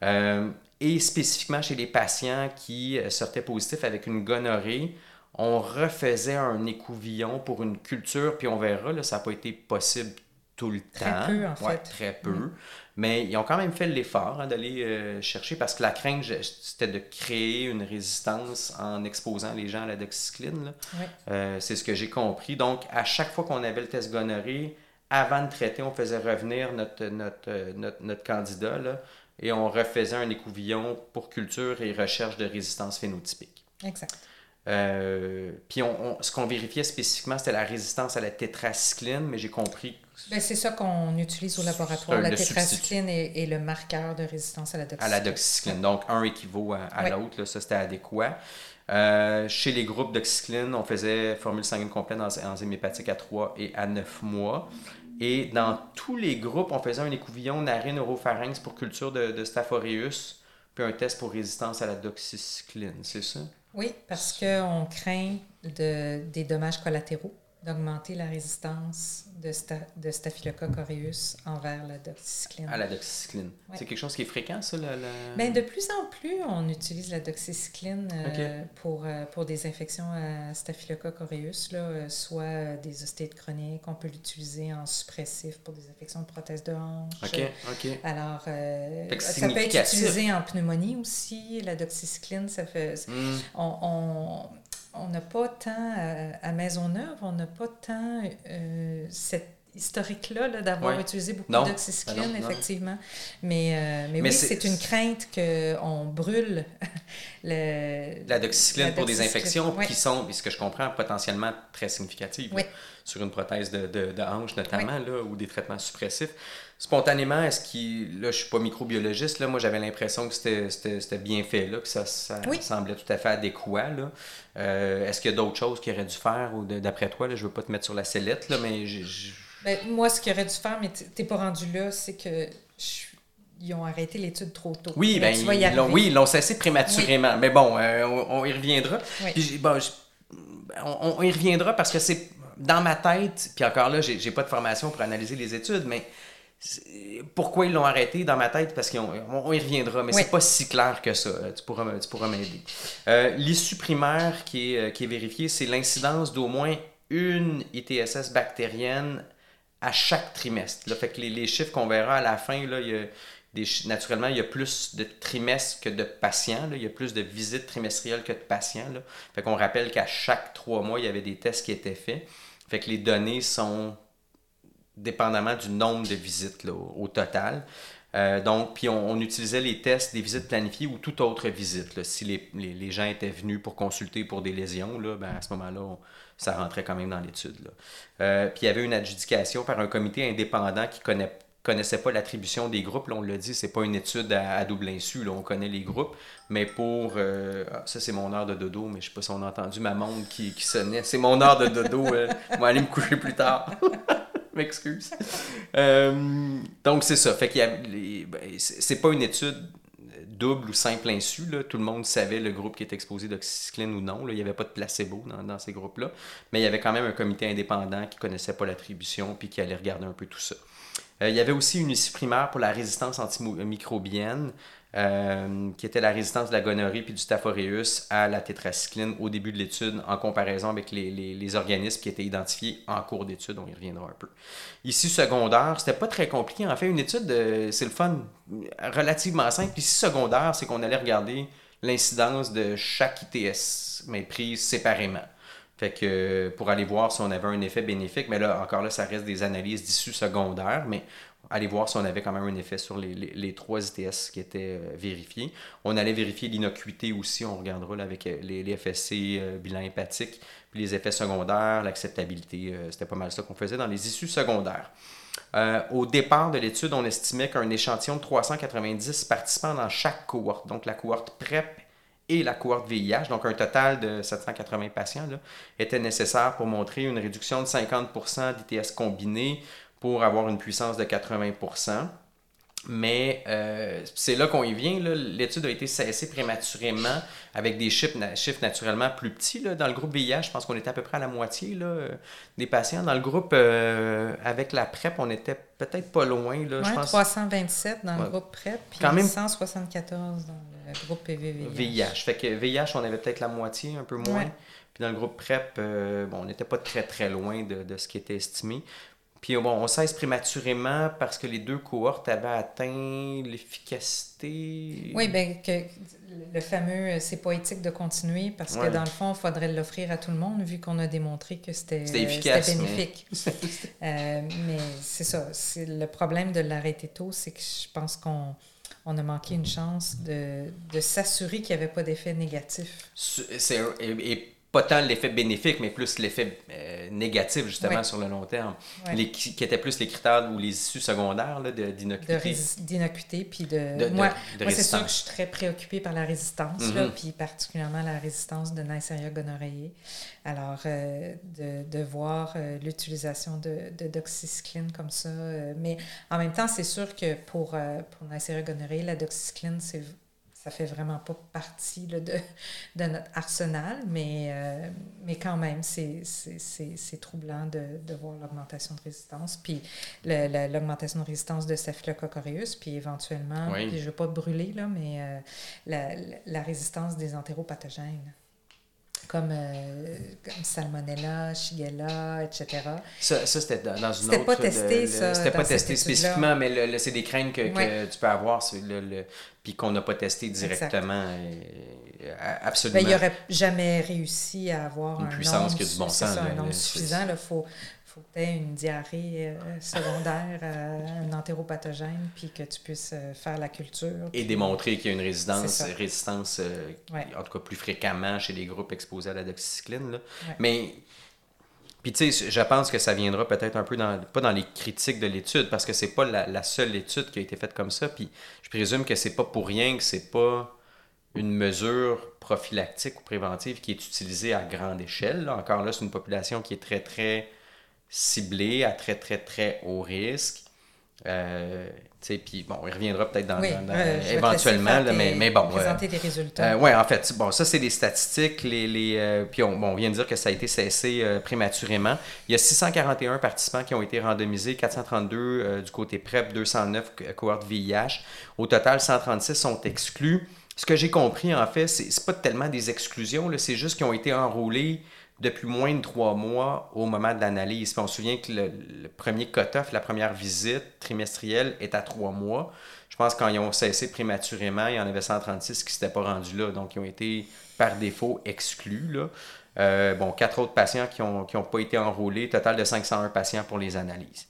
[SPEAKER 1] Euh, et spécifiquement chez les patients qui euh, sortaient positifs avec une gonorrhée, on refaisait un écouvillon pour une culture, puis on verra, là, ça n'a pas été possible tout le
[SPEAKER 2] Très
[SPEAKER 1] temps.
[SPEAKER 2] peu, en
[SPEAKER 1] Ouais,
[SPEAKER 2] fait.
[SPEAKER 1] très peu. Mais ils ont quand même fait l'effort hein, d'aller euh, chercher parce que la crainte, c'était de créer une résistance en exposant les gens à la doxycycline.
[SPEAKER 2] oui.
[SPEAKER 1] Euh, c'est ce que j'ai compris. Donc, à chaque fois qu'on avait le test gonorrhée, avant de traiter, on faisait revenir notre, notre, euh, notre, notre candidat là, et on refaisait un écouvillon pour culture et recherche de résistance phénotypique.
[SPEAKER 2] Exact.
[SPEAKER 1] Euh, puis on, on- ce qu'on vérifiait spécifiquement, c'était la résistance à la tétracycline, mais j'ai compris
[SPEAKER 2] c'est ça qu'on utilise au laboratoire. La tétracycline est le marqueur de résistance à la doxycycline.
[SPEAKER 1] à la doxycycline. Donc, un équivaut à, à
[SPEAKER 2] Ouais.
[SPEAKER 1] l'autre, ça c'était adéquat. Euh, chez les groupes doxycycline, on faisait formule sanguine complète dans enzyme hépatique à 3 et à 9 mois. Et dans tous les groupes, on faisait un écouvillon narine oropharynx pour culture de, de Staph aureus, puis un test pour résistance à la doxycycline, c'est ça?
[SPEAKER 2] Oui, parce qu'on craint de, des dommages collatéraux, d'augmenter la résistance de, sta- de Staphylococcus aureus envers la doxycycline.
[SPEAKER 1] À la doxycycline.
[SPEAKER 2] Ouais.
[SPEAKER 1] C'est quelque chose qui est fréquent, ça? La, la-
[SPEAKER 2] Ben, de plus en plus, on utilise la doxycycline euh, pour, euh, pour des infections à Staphylococcus aureus, là, euh, soit des ostéites chroniques. On peut l'utiliser en suppressif pour des infections de prothèses de hanche.
[SPEAKER 1] OK, OK.
[SPEAKER 2] Alors, ça peut être utilisé en pneumonie aussi. La doxycycline, ça fait...
[SPEAKER 1] Hmm.
[SPEAKER 2] On on- on n'a pas tant, euh, à Maisonneuve, on n'a pas tant euh, cette historique-là là, d'avoir
[SPEAKER 1] Ouais.
[SPEAKER 2] utilisé beaucoup d'oxycycline,
[SPEAKER 1] Ben
[SPEAKER 2] effectivement. Mais, euh, mais,
[SPEAKER 1] Mais
[SPEAKER 2] oui,
[SPEAKER 1] c'est-
[SPEAKER 2] une crainte qu'on brûle le,
[SPEAKER 1] La doxycycline pour des infections
[SPEAKER 2] ouais.
[SPEAKER 1] qui sont, ce que je comprends, potentiellement très significatives. là. Sur une prothèse de, de, de hanche notamment, là, ou des traitements suppressifs. Spontanément, est-ce qu'il. Là, je suis pas microbiologiste, là, moi j'avais l'impression que c'était- bien fait, là, que ça, ça
[SPEAKER 2] Oui.
[SPEAKER 1] semblait tout à fait adéquat. là. Euh, est-ce qu'il y a d'autres choses qu'il aurait dû faire, ou d'après toi, là, je veux pas te mettre sur la sellette, là, mais
[SPEAKER 2] Ben, moi, ce qu'il aurait dû faire, mais t'es pas rendu là, c'est que je- ils ont arrêté l'étude trop tôt.
[SPEAKER 1] Oui, ben,
[SPEAKER 2] y
[SPEAKER 1] ils l'ont, oui, ils cessé prématurément. Mais bon, euh, on, on y reviendra.
[SPEAKER 2] Oui.
[SPEAKER 1] Puis bon, je- on, on y reviendra parce que c'est dans ma tête, puis encore là, j'ai, j'ai pas de formation pour analyser les études, mais pourquoi ils l'ont arrêté dans ma tête? Parce qu'on on, on y reviendra, mais
[SPEAKER 2] Oui.
[SPEAKER 1] c'est pas si clair que ça. Euh, Tu pourras, tu pourras m'aider. Euh, l'issue primaire qui est, euh, qui est vérifiée, c'est l'incidence d'au moins une ITSS bactérienne à chaque trimestre. Là, fait que les, les chiffres qu'on verra à la fin, là, il y a des naturellement, il y a plus de trimestres que de patients. là. Il y a plus de visites trimestrielles que de patients. Là. Fait qu'on rappelle qu'à chaque trois mois, il y avait des tests qui étaient faits. Fait que les données sont dépendamment du nombre de visites au, total. Euh, donc, on, utilisait les tests des visites planifiées ou toute autre visite. Si les, gens étaient venus pour consulter pour des lésions, là, ben à ce moment-là, ça rentrait quand même dans l'étude. Euh, puis il y avait une adjudication par un comité indépendant qui connaît, connaissait pas l'attribution des groupes. On l'a dit, c'est pas une étude à, double insu. On connaît les groupes. Mais pour. Euh, ah, ça, c'est mon heure de dodo, mais je sais pas si on a entendu ma montre qui, qui sonnait. C'est mon heure de dodo. vais aller me coucher plus tard. m'excuse. Euh, donc, c'est ça. Fait qu'il. Ben, c'est pas une étude double ou simple insu. Tout le monde savait le groupe qui était exposé d'oxycycline ou non. Il n'y avait pas de placebo dans, dans ces groupes-là. Mais il y avait quand même un comité indépendant qui connaissait pas l'attribution puis qui allait regarder un peu tout ça. Euh, il y avait aussi une issue primaire pour la résistance antimicrobienne. Euh, qui était la résistance de la gonorrhée puis du staphoreus à la tétracycline au début de l'étude en comparaison avec les, les, organismes qui étaient identifiés en cours d'étude. On y reviendra un peu. Ici, secondaire, c'était pas très compliqué. En fait, une étude, c'est le fun, relativement simple. Ici, secondaire, c'est qu'on allait regarder l'incidence de chaque ITS, mais prise séparément. Fait que pour aller voir si on avait un effet bénéfique, mais là, encore là, ça reste des analyses d'issues secondaires, mais aller voir si on avait quand même un effet sur les, trois ITS qui étaient euh, vérifiés. On allait vérifier l'innocuité aussi, on regardera avec euh, les, les, FSC, euh, bilan hépatique, puis les effets secondaires, l'acceptabilité. C'était pas mal ça qu'on faisait dans les issues secondaires. au départ de l'étude, on estimait qu'un échantillon de 390 participants dans chaque cohorte, donc la cohorte PrEP et la cohorte VIH, donc un total de 780 patients, là, était nécessaire pour montrer une réduction de 50% d'ITS combinés pour avoir une puissance de 80% mais euh, c'est là qu'on y vient. L'étude a été cessée prématurément avec des chiffres, chiffres naturellement plus petits. Là. Dans le groupe VIH, je pense qu'on était à peu près à la moitié là, des patients. Dans le groupe euh, avec la PrEP, on était peut-être pas loin. Là,
[SPEAKER 2] je pense... 327 dans le groupe PrEP, puis Quand même... 174 dans le groupe PV-VIH.
[SPEAKER 1] VIH. Fait que VIH, on avait peut-être la moitié, un peu moins. Puis dans le groupe PrEP, euh, bon, on n'était pas très très loin de, de, ce qui était estimé. Puis bon, on cesse prématurément parce que les deux cohortes avaient atteint l'efficacité.
[SPEAKER 2] Oui, bien, que le fameux euh, c'est pas éthique de continuer parce que dans le fond, il faudrait l'offrir à tout le monde vu qu'on a démontré que c'était bénéfique. Mais, euh, mais c'est ça. Le problème de l'arrêter tôt, c'est que je pense qu'on on a manqué une chance de, de s'assurer qu'il n'y avait pas d'effet négatif.
[SPEAKER 1] C'est, et, pas tant l'effet bénéfique, mais plus l'effet euh, négatif, justement, sur le long terme. Les, qui, étaient plus les critères ou les issues secondaires d'innocuité.
[SPEAKER 2] D'innocuité, puis de... moi, c'est sûr que je suis très préoccupée par la résistance, là, mm-hmm. puis particulièrement la résistance de Neisseria gonorrhea. Alors, euh, de, de, voir euh, l'utilisation de, de doxycycline comme ça. mais en même temps, c'est sûr que pour, pour Neisseria gonorrhea, la doxycycline, c'est ça fait vraiment pas partie de, de, notre arsenal, mais, euh, mais quand même, c'est troublant de, de, voir l'augmentation de résistance, puis l'augmentation de résistance de Staphylococcus puis éventuellement, puis je ne veux pas brûler, là, mais euh, la, la, résistance des entéropathogènes comme, euh, comme Salmonella, Shigella, etc.
[SPEAKER 1] Ça, ça c'était dans une autre...
[SPEAKER 2] C'était pas testé, ça.
[SPEAKER 1] C'était pas testé spécifiquement, mais c'est des craintes que, que, tu peux avoir, le, puis qu'on n'a pas testé directement. Euh, absolument.
[SPEAKER 2] Ben, il n'aurait jamais réussi à avoir
[SPEAKER 1] une un puissance nombre, qui a du bon sens.
[SPEAKER 2] un nombre suffisant. Il faut, faut que tu aies une diarrhée euh, secondaire, euh, un entéropathogène, puis que tu puisses faire la culture.
[SPEAKER 1] Et démontrer qu'il y a une résistance, résistance en tout cas plus fréquemment chez les groupes exposés à la doxycycline. Mais puis tu sais, je pense que ça viendra peut-être un peu dans, pas dans les critiques de l'étude, parce que c'est pas la, seule étude qui a été faite comme ça. Puis je présume que c'est pas pour rien que c'est pas une mesure prophylactique ou préventive qui est utilisée à grande échelle. Encore là, c'est une population qui est très, très ciblée, à très, très, très haut risque. Euh, puis bon, il reviendra peut-être dans, éventuellement, mais, mais bon.
[SPEAKER 2] Présenter des résultats.
[SPEAKER 1] Euh, oui, en fait, bon, ça c'est des statistiques. Les, les euh, puis on, bon, on, vient de dire que ça a été cessé euh, prématurément. Il y a 641 participants qui ont été randomisés, 432 du côté PrEP, 209 cohortes VIH. Au total, 136 sont exclus. Ce que j'ai compris, en fait, c'est pas tellement des exclusions, c'est juste qu'ils ont été enrôlés depuis moins de trois mois au moment de l'analyse. On se souvient que le, premier cut-off, la première visite trimestrielle est à trois mois. Je pense quand ils ont cessé prématurément, il y en avait 136 qui ne s'étaient pas rendus là, donc ils ont été par défaut exclus. Là. Euh, bon, quatre autres patients qui n'ont ont pas été enrôlés, total de 501 patients pour les analyses.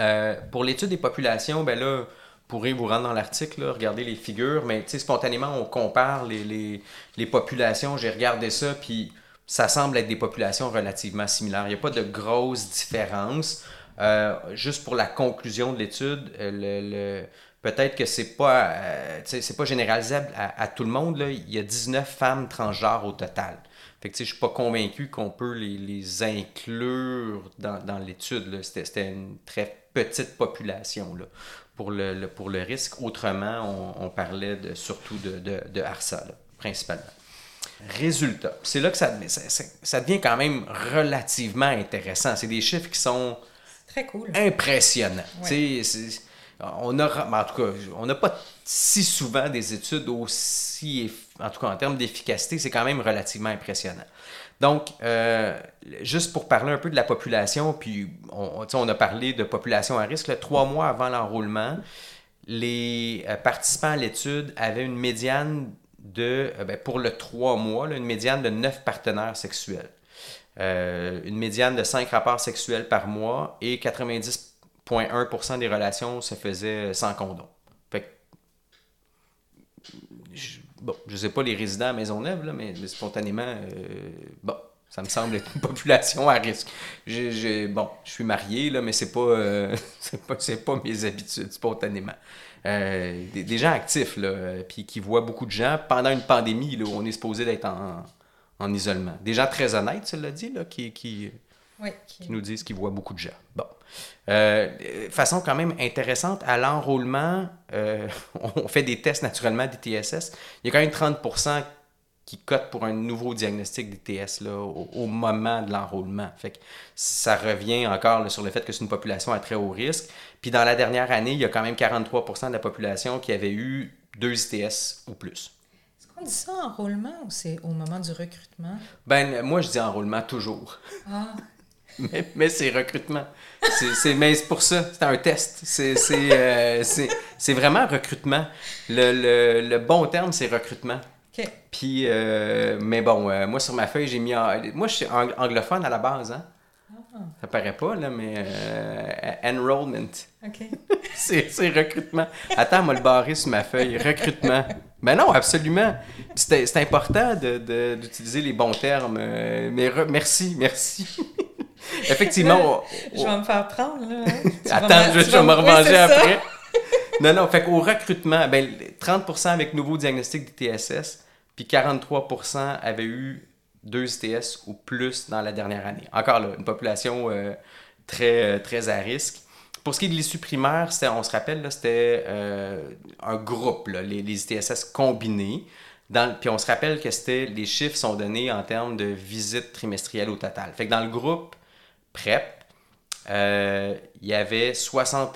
[SPEAKER 1] Euh, pour l'étude des populations, ben là, pourrez vous rendre dans l'article, regarder les figures, mais spontanément, on compare les, les, les populations. J'ai regardé ça, puis ça semble être des populations relativement similaires. Il n'y a pas de grosses différences. Euh, juste pour la conclusion de l'étude, euh, le, peut-être que c'est pas, euh, pas généralisable à, tout le monde. Là. Il y a 19 femmes transgenres au total. Je suis pas convaincu qu'on peut les, les, inclure dans, dans l'étude. C'était une très petite population là, pour, le, pour le risque. Autrement, on, parlait de, surtout de, de, de HARSA, principalement. Résultat. C'est là que ça, ça, ça, devient quand même relativement intéressant. C'est des chiffres qui sont
[SPEAKER 2] Très cool.
[SPEAKER 1] impressionnants. On a, en tout cas, on n'a pas si souvent des études aussi, en tout cas en termes d'efficacité, c'est quand même relativement impressionnant. Donc, euh, juste pour parler un peu de la population, puis on, on a parlé de population à risque, trois mois avant l'enrôlement, les euh, participants à l'étude avaient une médiane de, euh, ben, pour le trois mois, une médiane de neuf partenaires sexuels. une médiane de cinq rapports sexuels par mois et 90,1% des relations se faisaient sans condom. Fait bon, je sais pas les résidents à Maisonneuve, là, mais, spontanément, euh, ça me semble être une population à risque. je suis marié, là, mais c'est pas, euh, pas, pas mes habitudes, spontanément. Euh, des, gens actifs, là, puis qui voient beaucoup de gens. Pendant une pandémie, là, où on est supposé d'être en, en, isolement. Des gens très honnêtes, cela dit, là, qui, qui, qui nous disent qu'ils voient beaucoup de gens. Bon. Euh, façon quand même intéressante, à l'enrôlement, euh, on fait des tests naturellement d'ITSS. Il y a quand même 30 qui cotent pour un nouveau diagnostic d'ITS là, au, moment de l'enrôlement. Fait que ça revient encore sur le fait que c'est une population à très haut risque. Puis dans la dernière année, il y a quand même 43 de la population qui avait eu deux ITS ou plus.
[SPEAKER 2] Est-ce qu'on dit ça enrôlement ou c'est au moment du recrutement?
[SPEAKER 1] Ben, moi, je dis enrôlement toujours.
[SPEAKER 2] Ah,
[SPEAKER 1] mais, c'est recrutement. C'est, mais c'est pour ça, c'est un test. C'est, euh, vraiment recrutement. Le, le, bon terme, c'est recrutement. Puis, euh, mais bon, euh, moi, sur ma feuille, j'ai mis... moi, je suis anglophone à la base, hein? Ah. Ça paraît pas, là, mais enrollment.
[SPEAKER 2] OK.
[SPEAKER 1] c'est, recrutement. Attends, moi le barrer sur ma feuille. Recrutement. Mais non, absolument. C'est, important de, d'utiliser les bons termes. mais merci, merci. Effectivement.
[SPEAKER 2] Je vais me faire prendre, là.
[SPEAKER 1] Attends, je, vais me remanger après. non, non, fait qu'au recrutement, ben, 30% avec nouveau diagnostic d'ITSS, puis 43% avaient eu deux ITS ou plus dans la dernière année. Encore là, une population euh, très, euh, très à risque. Pour ce qui est de l'issue primaire, on se rappelle, c'était euh, un groupe, les, les, ITSS combinés. Puis on se rappelle que c'était les chiffres sont donnés en termes de visites trimestrielles au total. Fait que dans le groupe, PrEP, il y avait 61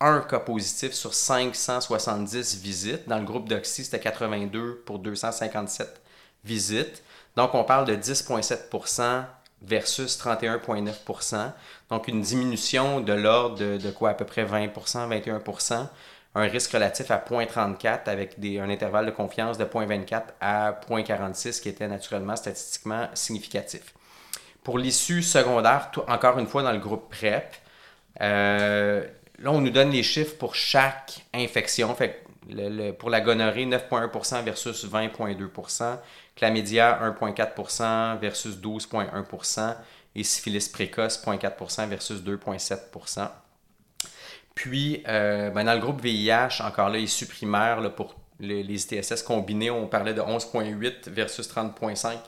[SPEAKER 1] cas positifs sur 570 visites. Dans le groupe d'Oxy, c'était 82 pour 257 visites. Donc, on parle de 10,7% versus 31,9% Donc, une diminution de l'ordre de, quoi, à peu près 20% 21% un risque relatif à 0,34 avec des, un intervalle de confiance de 0,24 à 0,46 qui était naturellement statistiquement significatif. Pour l'issue secondaire, encore une fois dans le groupe PrEP, euh, là, on nous donne les chiffres pour chaque infection. Fait pour la gonorrhée, 9,1% versus 20,2%. Chlamydia, 1,4% versus 12,1%. Et syphilis précoce, 0,4% versus 2,7%. Puis, euh, ben, dans le groupe VIH, encore là, issu primaire, là, pour les, les ITSS combinés, on parlait de 11,8 versus 30,5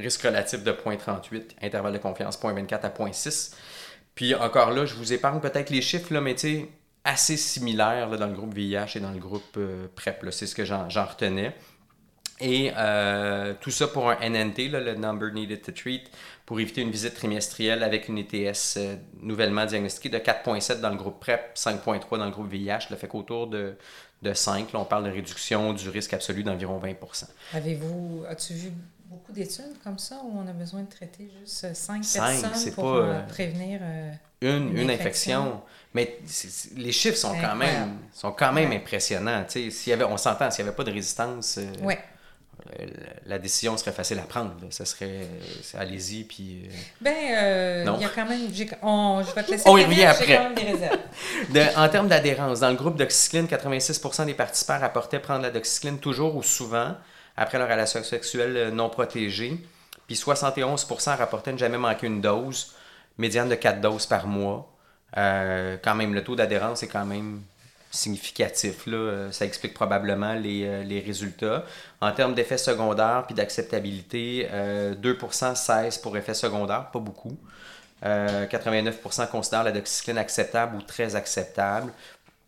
[SPEAKER 1] risque relatif de 0.38, intervalle de confiance 0.24 à 0.6. Puis encore là, je vous épargne peut-être les chiffres, là, mais tu sais, assez similaires dans le groupe VIH et dans le groupe euh, PrEP. C'est ce que j'en retenais. Et euh, tout ça pour un NNT, le Number Needed to Treat, pour éviter une visite trimestrielle avec une ETS euh, nouvellement diagnostiquée de 4,7 dans le groupe PrEP, 5,3 dans le groupe VIH. Le fait qu'autour de, de 5, là, on parle de réduction du risque absolu d'environ 20%
[SPEAKER 2] Avez-vous, as-tu vu beaucoup d'études comme ça où on a besoin de traiter juste cinq, personnes pour euh, euh, prévenir
[SPEAKER 1] euh, une, une, infection. Mais les chiffres sont quand même, sont quand même impressionnants. S'il y avait, on s'entend, s'il n'y avait pas de résistance, la décision serait facile à prendre. Ça serait allez-y, puis.
[SPEAKER 2] ben, il y a quand même. On, je vais te laisser.
[SPEAKER 1] On y revient après. en termes d'adhérence, dans le groupe d'oxycline, 86% des participants rapportaient prendre la doxycline toujours ou souvent après leur relation sexuelle non protégée. Puis 71% rapportaient ne jamais manquer une dose, médiane de 4 doses par mois. quand même, le taux d'adhérence est quand même significatif. Là. Euh, ça explique probablement les, euh, résultats. En termes d'effets secondaires puis d'acceptabilité, 2% 16 pour effets secondaires, pas beaucoup. 89% euh, considèrent la doxycycline acceptable ou très acceptable.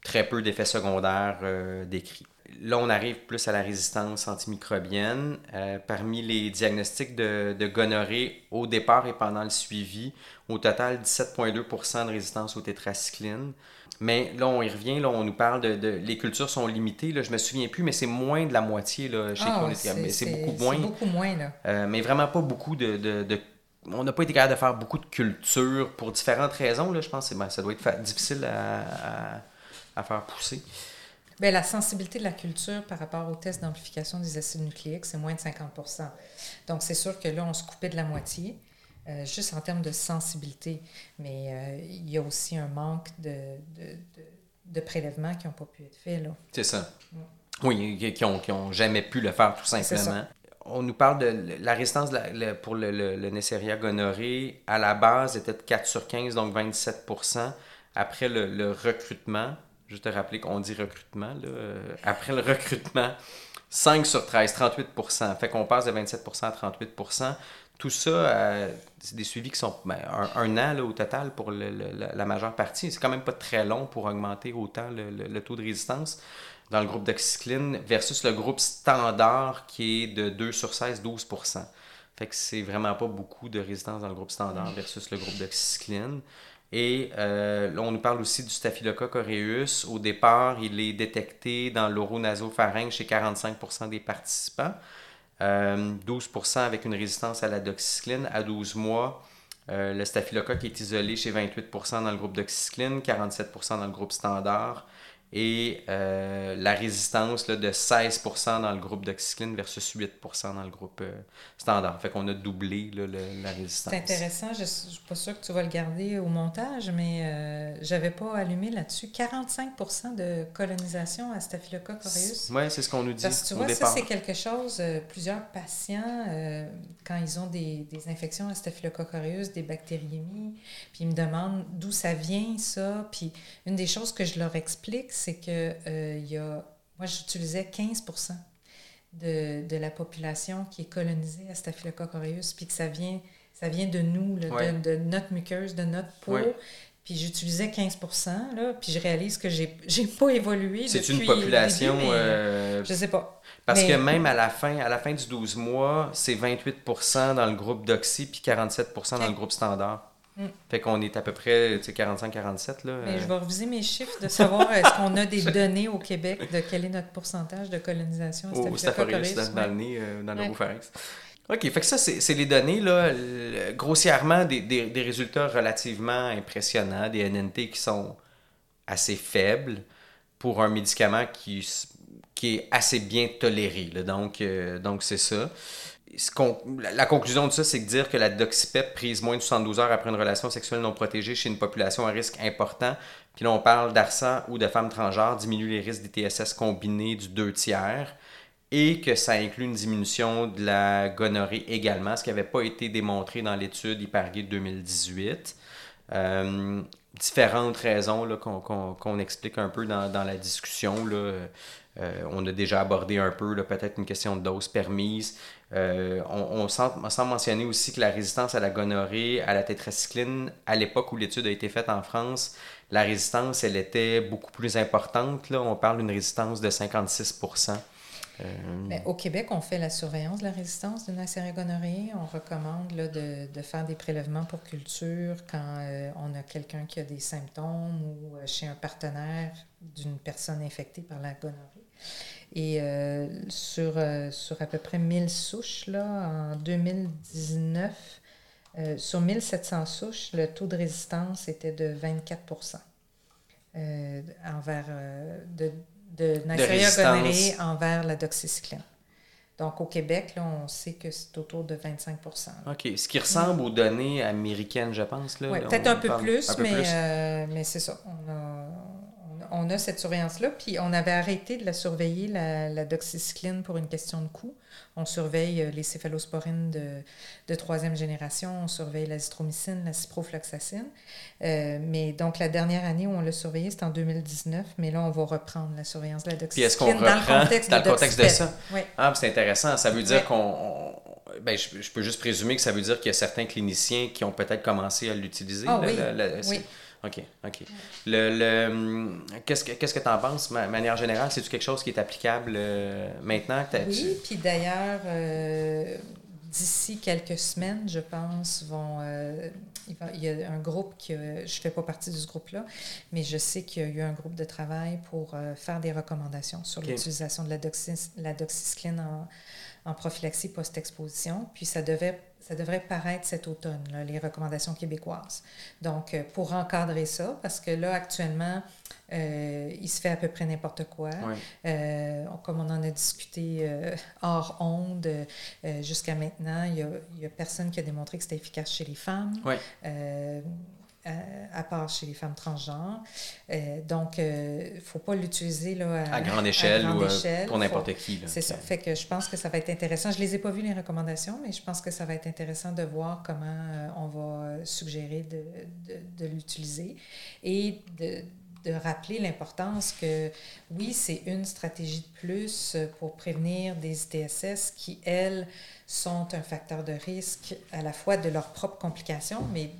[SPEAKER 1] Très peu d'effets secondaires décrits. Là, on arrive plus à la résistance antimicrobienne. parmi les diagnostics de, de, gonorrhée au départ et pendant le suivi, au total, 17,2% de résistance au tétracycline. Mais là, on y revient, là, on nous parle de, Les cultures sont limitées, là, je me souviens plus, mais c'est moins de la moitié. Là,
[SPEAKER 2] ah, c'est beaucoup moins. beaucoup moins, là.
[SPEAKER 1] Euh, mais vraiment pas beaucoup de... de, on n'a pas été capable de faire beaucoup de cultures pour différentes raisons. Là, je pense que ben, ça doit être difficile à, à, faire pousser.
[SPEAKER 2] Bien, la sensibilité de la culture par rapport au test d'amplification des acides nucléiques, c'est moins de 50% Donc, c'est sûr que là, on se coupait de la moitié. Euh, juste en termes de sensibilité. Mais euh, il y a aussi un manque de, de, de, prélèvements qui n'ont pas pu être faits.
[SPEAKER 1] C'est ça. Oui, qui n'ont qui ont jamais pu le faire tout simplement. On nous parle de la résistance pour le, le, le Neisseria gonorrhée. À la base, était de 4 sur 15, donc 27% Après le, recrutement, juste te rappeler qu'on dit recrutement, là, euh, après le recrutement, 5 sur 13, 38% Fait qu'on passe de 27% à 38% tout ça, euh, c'est des suivis qui sont ben, un, an au total pour la, majeure partie. C'est quand même pas très long pour augmenter autant le, taux de résistance dans le groupe d'oxycline versus le groupe standard qui est de 2 sur 16, 12% Fait que c'est vraiment pas beaucoup de résistance dans le groupe standard versus le groupe d'oxycline. Et euh, là, on nous parle aussi du Staphylococcus aureus. Au départ, il est détecté dans l'oronasopharynx chez 45% des participants. 12% euh, avec une résistance à la doxycycline à 12 mois. Euh, le staphylocoque est isolé chez 28% dans le groupe doxycycline, 47% dans le groupe standard et euh, la résistance là, de 16% dans le groupe d'oxycline versus 8% dans le groupe euh, standard. Fait qu'on a doublé là, la résistance.
[SPEAKER 2] C'est intéressant. Je ne suis pas sûre que tu vas le garder au montage, mais euh, j'avais pas allumé là-dessus. 45% de colonisation à Staphylococcus aureus.
[SPEAKER 1] Oui, c'est ce qu'on nous dit.
[SPEAKER 2] Parce que tu vois, ça, c'est quelque chose. Euh, plusieurs patients, quand ils ont des, des infections à Staphylococcus aureus, des bactériémies, puis ils me demandent d'où ça vient, ça. Puis une des choses que je leur explique, c'est que euh, y a, moi, j'utilisais 15 de, de, la population qui est colonisée à Staphylococcus aureus, puis que ça vient, ça vient de nous, de, notre muqueuse, de notre peau. Puis j'utilisais 15 là, puis je réalise que j'ai n'ai pas évolué
[SPEAKER 1] C'est une population... Je
[SPEAKER 2] euh, je sais pas.
[SPEAKER 1] Parce que même à la fin, à la fin du 12 mois, c'est 28% dans le groupe d'oxy, puis 47 dans le groupe standard. Mm. Fait qu'on est à peu près 45-47.
[SPEAKER 2] Mais euh. je vais reviser mes chiffres de savoir est-ce qu'on a des données au Québec de quel est notre pourcentage de colonisation?
[SPEAKER 1] Au Staphylococcus dans, le nez, euh, dans le OK, fait que ça, c'est les données, là, grossièrement, des, des, des, résultats relativement impressionnants, des NNT qui sont assez faibles pour un médicament qui, qui est assez bien toléré. Donc, euh, donc c'est ça la conclusion de ça, c'est de dire que la doxypep prise moins de 72 heures après une relation sexuelle non protégée chez une population à risque important, puis là on parle d'arsan ou de femmes transgenres, diminue les risques d'ITSS combinés du 2 tiers, et que ça inclut une diminution de la gonorrhée également, ce qui n'avait pas été démontré dans l'étude Hypergay 2018. Euh, différentes raisons qu'on explique un peu dans, dans la discussion. Là. Euh, on a déjà abordé un peu peut-être une question de dose permise. Euh, on, on mentionner aussi que la résistance à la gonorrhée, à la tétracycline, à l'époque où l'étude a été faite en France, la résistance, elle était beaucoup plus importante. Là. On parle d'une résistance de 56
[SPEAKER 2] euh, au Québec, on fait la surveillance de la résistance de la gonorrhée. On recommande de, faire des prélèvements pour culture quand euh, on a quelqu'un qui a des symptômes ou euh, chez un partenaire d'une personne infectée par la gonorrhée. Et sur, sur à peu près 1000 souches, là, en 2019, sur 1700 souches, le taux de résistance était de 24% envers de, de gonorrhea envers la doxycycline. Donc, au Québec, là, on sait que c'est autour de 25%
[SPEAKER 1] OK. Ce qui ressemble aux données américaines, je pense.
[SPEAKER 2] Oui, peut-être un peu plus, mais, euh, mais c'est ça. On a, on a cette surveillance-là, puis on avait arrêté de la surveiller, la, la doxycycline, pour une question de coût. On surveille euh, les céphalosporines de, de troisième génération, on surveille l'azithromycine, la ciprofloxacine. Euh, mais donc, la dernière année où on l'a surveillé, c'était en 2019, mais là, on va reprendre la surveillance de la doxycycline.
[SPEAKER 1] Puis est-ce qu'on reprend dans le contexte, dans le contexte de, ça? Oui. Ah, c'est intéressant. Ça veut dire qu'on... Ben, je, peux juste présumer que ça veut dire qu'il y a certains cliniciens qui ont peut-être commencé à l'utiliser.
[SPEAKER 2] Ah, oui. oui.
[SPEAKER 1] OK, OK. Le, le, qu'est-ce que qu'est-ce que tu en penses, de manière générale? C'est-tu quelque chose qui est applicable euh, maintenant? Que
[SPEAKER 2] oui, puis d'ailleurs, euh, d'ici quelques semaines, je pense, vont... Euh, il, y a un groupe qui... je ne fais pas partie de ce groupe-là, mais je sais qu'il y a eu un groupe de travail pour faire des recommandations sur l'utilisation de la, doxy, la doxycycline en, en prophylaxie post-exposition. Puis ça devait ça devrait paraître cet automne, les recommandations québécoises. Donc, euh, pour encadrer ça, parce que là, actuellement, euh, il se fait à peu près n'importe quoi. Euh, comme on en a discuté hors onde, jusqu'à maintenant, il n'y a, a, personne qui a démontré que c'était efficace chez les femmes. À part chez les femmes transgenres. Euh, donc, il euh, ne faut pas l'utiliser à,
[SPEAKER 1] à, grande échelle ou pour n'importe qui.
[SPEAKER 2] C'est ça. Fait que je pense que ça va être intéressant. Je ne les ai pas vues, les recommandations, mais je pense que ça va être intéressant de voir comment on va suggérer de, de, de l'utiliser et de, de rappeler l'importance que, oui, c'est une stratégie de plus pour prévenir des ITSS qui, elles, sont un facteur de risque à la fois de leurs propres complications, mais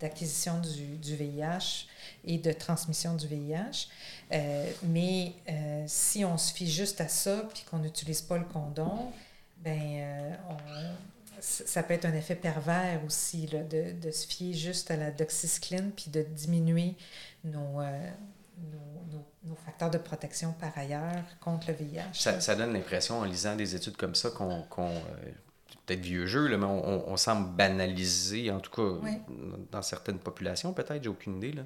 [SPEAKER 2] d'acquisition du, du, VIH et de transmission du VIH. Euh, mais euh, si on se fie juste à ça, puis qu'on n'utilise pas le condom, ben, euh, ça peut être un effet pervers aussi, là, de, de, se fier juste à la doxycycline, puis de diminuer nos, nos, nos, facteurs de protection par ailleurs contre le VIH.
[SPEAKER 1] Ça, ça donne l'impression, en lisant des études comme ça, qu'on. Qu euh, peut-être vieux jeu, là, mais on, on, semble banaliser, en tout cas dans certaines populations, peut-être, j'ai aucune idée. Là,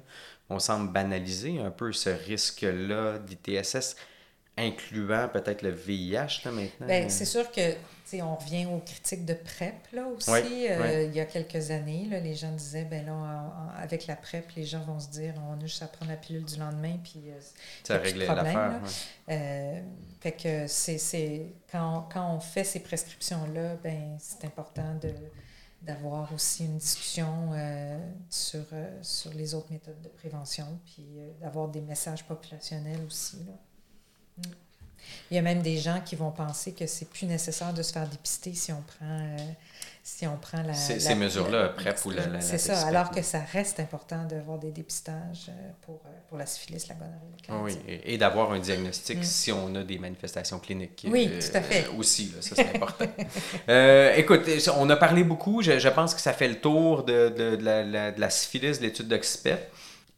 [SPEAKER 1] on semble banaliser un peu ce risque-là d'ITSS, incluant peut-être le VIH là, maintenant.
[SPEAKER 2] Bien, c'est sûr que on revient aux critiques de PrEP là, aussi. Euh, il y a quelques années, là, les gens disaient, ben là, avec la PrEP, les gens vont se dire, on a juste à prendre la pilule du lendemain, puis euh,
[SPEAKER 1] ça règle l'affaire.
[SPEAKER 2] Euh, fait que c'est, quand, quand on fait ces prescriptions-là, ben c'est important de d'avoir aussi une discussion sur, sur les autres méthodes de prévention, puis d'avoir des messages populationnels aussi. Là. Il y a même des gens qui vont penser que c'est plus nécessaire de se faire dépister si on prend, euh, si on prend la.
[SPEAKER 1] Ces, mesures-là, PrEP ou la. la
[SPEAKER 2] c'est ça, alors que ça reste important d'avoir des dépistages euh, pour, euh, pour la syphilis, la gonorrhée.
[SPEAKER 1] Ah oui, et, d'avoir un diagnostic mm. si on a des manifestations cliniques.
[SPEAKER 2] Oui, tout à fait.
[SPEAKER 1] aussi, là, ça c'est important. écoute, on a parlé beaucoup, je, je, pense que ça fait le tour de, de, de la, de la syphilis, de l'étude d'Oxpet.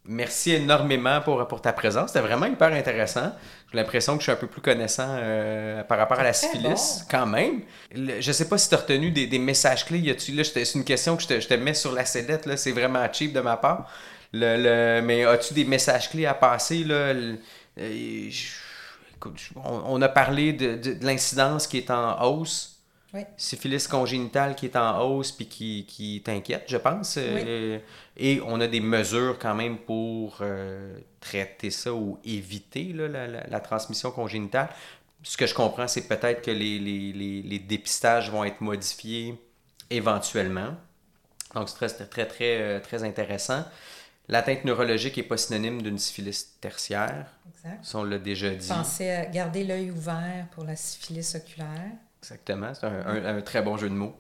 [SPEAKER 1] Merci énormément pour, pour ta présence. C'était vraiment hyper intéressant. J'ai l'impression que je suis un peu plus connaissant euh, par rapport à la syphilis, quand même. je ne sais pas si tu as retenu des, des messages clés. Y là, c'est une question que je te, je te mets sur la sellette. C'est vraiment cheap de ma part. Le, le, mais as-tu des messages clés à passer? Là? Euh, on, on, a parlé de, de, de l'incidence qui est en hausse syphilis congénitale qui est en hausse puis qui, qui t'inquiète, je pense. Euh, et on a des mesures quand même pour euh, traiter ça ou éviter la, transmission congénitale. Ce que je comprends, c'est peut-être que les, les, les, dépistages vont être modifiés éventuellement. Donc, c'est très, très, très, euh, très intéressant. L'atteinte neurologique n'est pas synonyme d'une syphilis tertiaire. Exact. Ça, on l'a déjà dit.
[SPEAKER 2] Pensez à garder l'œil ouvert pour la syphilis oculaire.
[SPEAKER 1] Exactement, c'est un, très bon jeu de mots.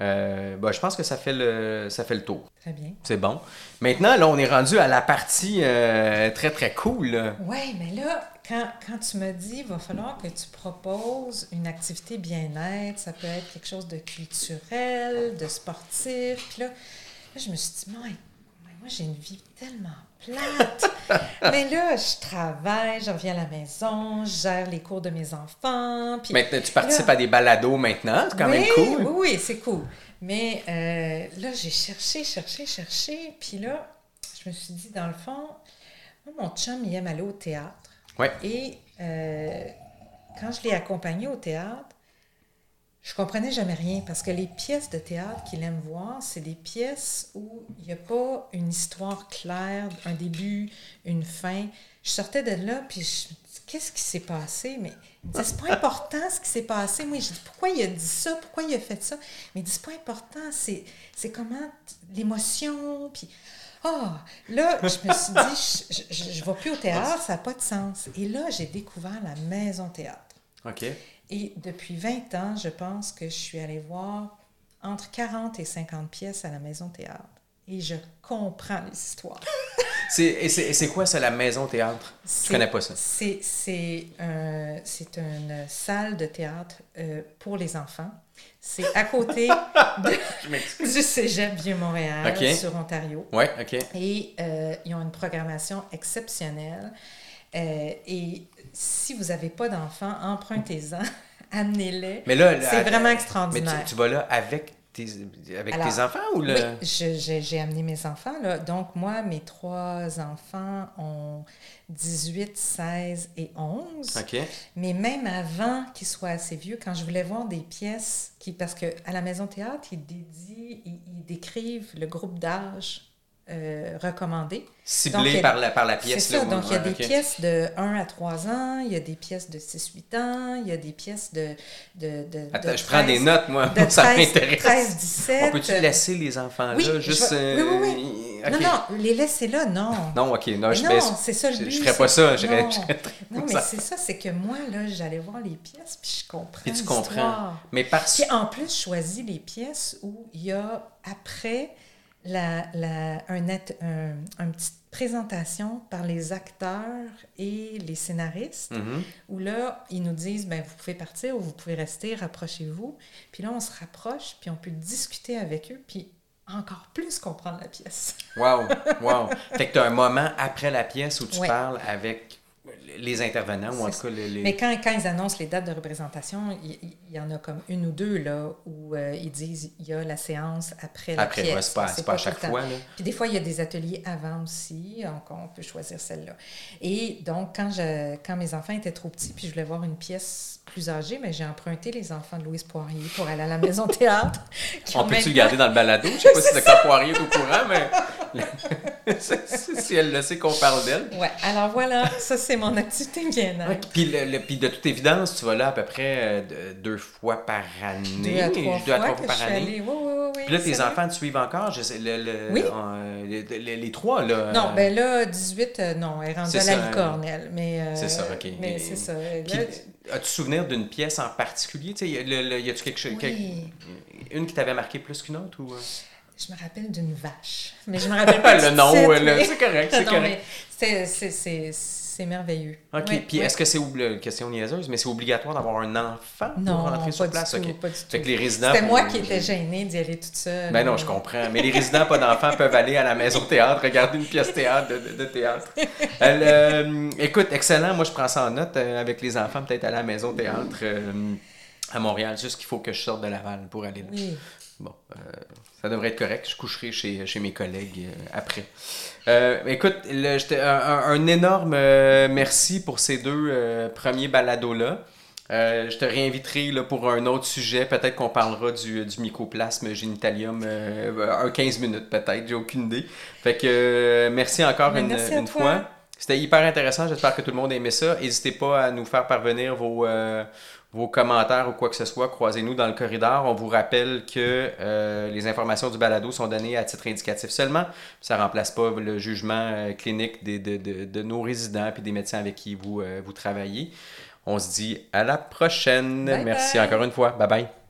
[SPEAKER 1] Euh, bah, je pense que ça fait le, ça fait le tour.
[SPEAKER 2] Très bien.
[SPEAKER 1] C'est bon. Maintenant, là, on est rendu à la partie euh, très, très cool.
[SPEAKER 2] Oui, mais là, quand, quand tu me dis, il va falloir que tu proposes une activité bien-être, ça peut être quelque chose de culturel, de sportif. Puis là, je me suis dit, moi j'ai une vie tellement plate. Mais là, je travaille, je reviens à la maison, je gère les cours de mes enfants. Puis
[SPEAKER 1] maintenant, tu participes à des balados maintenant, c'est quand même cool.
[SPEAKER 2] Oui, oui, c'est cool. Mais euh, là, j'ai cherché, cherché, cherché. Puis là, je me suis dit, dans le fond, moi, mon chum, il aime aller au théâtre.
[SPEAKER 1] Ouais.
[SPEAKER 2] Et euh, quand je l'ai accompagné au théâtre, je comprenais jamais rien parce que les pièces de théâtre qu'il aime voir, c'est des pièces où il n'y a pas une histoire claire, un début, une fin. Je sortais de là, puis je me dis, qu'est-ce qui s'est passé? Mais il me dit, c'est pas important ce qui s'est passé. Moi, je dis, pourquoi il a dit ça? Pourquoi il a fait ça? Mais il dit, c'est pas important, c'est, c'est comment l'émotion, puis... Ah, là, je me suis dit, je ne vais plus au théâtre, ça n'a pas de sens. Et là, j'ai découvert la maison théâtre.
[SPEAKER 1] OK.
[SPEAKER 2] Et depuis 20 ans, je pense que je suis allée voir entre 40 et 50 pièces à la Maison Théâtre. Et je comprends les histoires.
[SPEAKER 1] c'est, et c'est, quoi, ça, la Maison Théâtre? Je connais pas ça.
[SPEAKER 2] C'est, c'est, un, c'est une salle de théâtre euh, pour les enfants. C'est à côté de, du Cégep Vieux-Montréal sur Ontario.
[SPEAKER 1] Oui, OK.
[SPEAKER 2] Et euh, ils ont une programmation exceptionnelle. Euh, et si vous n'avez pas d'enfants, empruntez-en, amenez-les. Mais là, c'est vraiment extraordinaire.
[SPEAKER 1] Mais tu, vas là avec tes, avec tes enfants ou là?
[SPEAKER 2] Oui, j'ai amené mes enfants. Là. Donc, moi, mes trois enfants ont 18, 16 et 11.
[SPEAKER 1] OK.
[SPEAKER 2] Mais même avant qu'ils soient assez vieux, quand je voulais voir des pièces, qui, parce qu'à la Maison Théâtre, ils, dédient, ils décrivent le groupe d'âge euh, recommandées.
[SPEAKER 1] Ciblées par la, par la pièce.
[SPEAKER 2] C'est ça. donc, il y a des pièces de 1 à 3 ans, il y a des pièces de 6-8 ans, il y a des pièces de. de, de
[SPEAKER 1] Attends, je prends des notes, moi.
[SPEAKER 2] De
[SPEAKER 1] ça m'intéresse.
[SPEAKER 2] 13-17.
[SPEAKER 1] On peut-tu laisser les enfants là?
[SPEAKER 2] Oui,
[SPEAKER 1] juste,
[SPEAKER 2] oui, oui, oui. Non, non, les laisser là, non.
[SPEAKER 1] Non, OK. Non, je
[SPEAKER 2] non c'est ça le but.
[SPEAKER 1] Je, je ferais pas ça. Je
[SPEAKER 2] non, non mais c'est ça, c'est que moi, là, j'allais voir les pièces, puis je comprends. Puis tu comprends.
[SPEAKER 1] Mais parce
[SPEAKER 2] Puis en plus, je choisis les pièces où il y a après la, la, un, un, une petite présentation par les acteurs et les scénaristes,
[SPEAKER 1] mm-hmm.
[SPEAKER 2] où là, ils nous disent, ben, vous pouvez partir ou vous pouvez rester, rapprochez-vous. Puis là, on se rapproche, puis on peut discuter avec eux, puis encore plus comprendre la pièce.
[SPEAKER 1] wow, wow. Fait que tu as un moment après la pièce où tu parles avec les intervenants, ou en tout cas les...
[SPEAKER 2] Mais quand, quand, ils annoncent les dates de représentation, il, y en a comme une ou deux là, où euh, ils disent il y a la séance après la
[SPEAKER 1] après,
[SPEAKER 2] pièce.
[SPEAKER 1] Après, c'est pas, pas, à chaque fois. Là.
[SPEAKER 2] Puis des fois, il y a des ateliers avant aussi, donc on peut choisir celle-là. Et donc, quand, je, quand mes enfants étaient trop petits, puis je voulais voir une pièce plus âgée, mais j'ai emprunté les enfants de Louise Poirier pour aller à la maison théâtre.
[SPEAKER 1] on peut-tu le garder dans le balado? Je sais pas si le Poirier est au courant, mais si elle le sait qu'on parle d'elle.
[SPEAKER 2] Ouais, alors voilà, ça c'est mon activité bien-être.
[SPEAKER 1] Puis, le, puis de toute évidence, tu vas là à peu près euh, deux fois par année.
[SPEAKER 2] Deux à trois, deux fois, à trois fois par année. Oui, oui, oui,
[SPEAKER 1] puis là, tes enfants te suivent encore? Je sais, le,
[SPEAKER 2] oui.
[SPEAKER 1] Euh, les, trois, là.
[SPEAKER 2] Non, ben là, 18, euh, non, elle est rendue à la licorne, elle. Mais,
[SPEAKER 1] c'est ça, OK.
[SPEAKER 2] Mais c'est ça.
[SPEAKER 1] As-tu souvenir d'une pièce en particulier? Tu sais, y a-tu quelque chose... Une qui t'avait marqué plus qu'une autre? ou
[SPEAKER 2] je me rappelle d'une vache. Mais je me rappelle pas
[SPEAKER 1] Le nom, c'est correct, c'est correct.
[SPEAKER 2] C'est merveilleux.
[SPEAKER 1] OK. Puis est-ce que c'est une question niaiseuse, mais c'est obligatoire d'avoir un enfant
[SPEAKER 2] non,
[SPEAKER 1] pour rentrer sur place?
[SPEAKER 2] Tout, pas du
[SPEAKER 1] fait que les résidents.
[SPEAKER 2] C'était moi qui étais gênée d'y aller toute seule.
[SPEAKER 1] Ben non, je comprends. Mais les résidents pas d'enfants peuvent aller à la maison théâtre, regarder une pièce théâtre de, théâtre. Euh, écoute, excellent. Moi, je prends ça en note euh, avec les enfants, peut-être à la maison théâtre euh, à Montréal. Juste qu'il faut que je sorte de Laval pour aller là.
[SPEAKER 2] Oui.
[SPEAKER 1] Bon, ça devrait être correct. Je coucherai chez, chez mes collègues après. Euh, écoute, un, énorme euh, merci pour ces deux euh, premiers balados-là. je te réinviterai là, pour un autre sujet. Peut-être qu'on parlera du, du mycoplasme génitalium un 15 minutes, peut-être. J'ai aucune idée. Fait que merci encore une, une fois. C'était hyper intéressant. J'espère que tout le monde a aimé ça. N'hésitez pas à nous faire parvenir vos, vos commentaires ou quoi que ce soit, croisez-nous dans le corridor. On vous rappelle que euh, les informations du balado sont données à titre indicatif seulement. Ça ne remplace pas le jugement euh, clinique de, de, nos résidents et des médecins avec qui vous, euh, vous travaillez. On se dit à la prochaine. Merci encore une fois. Bye bye.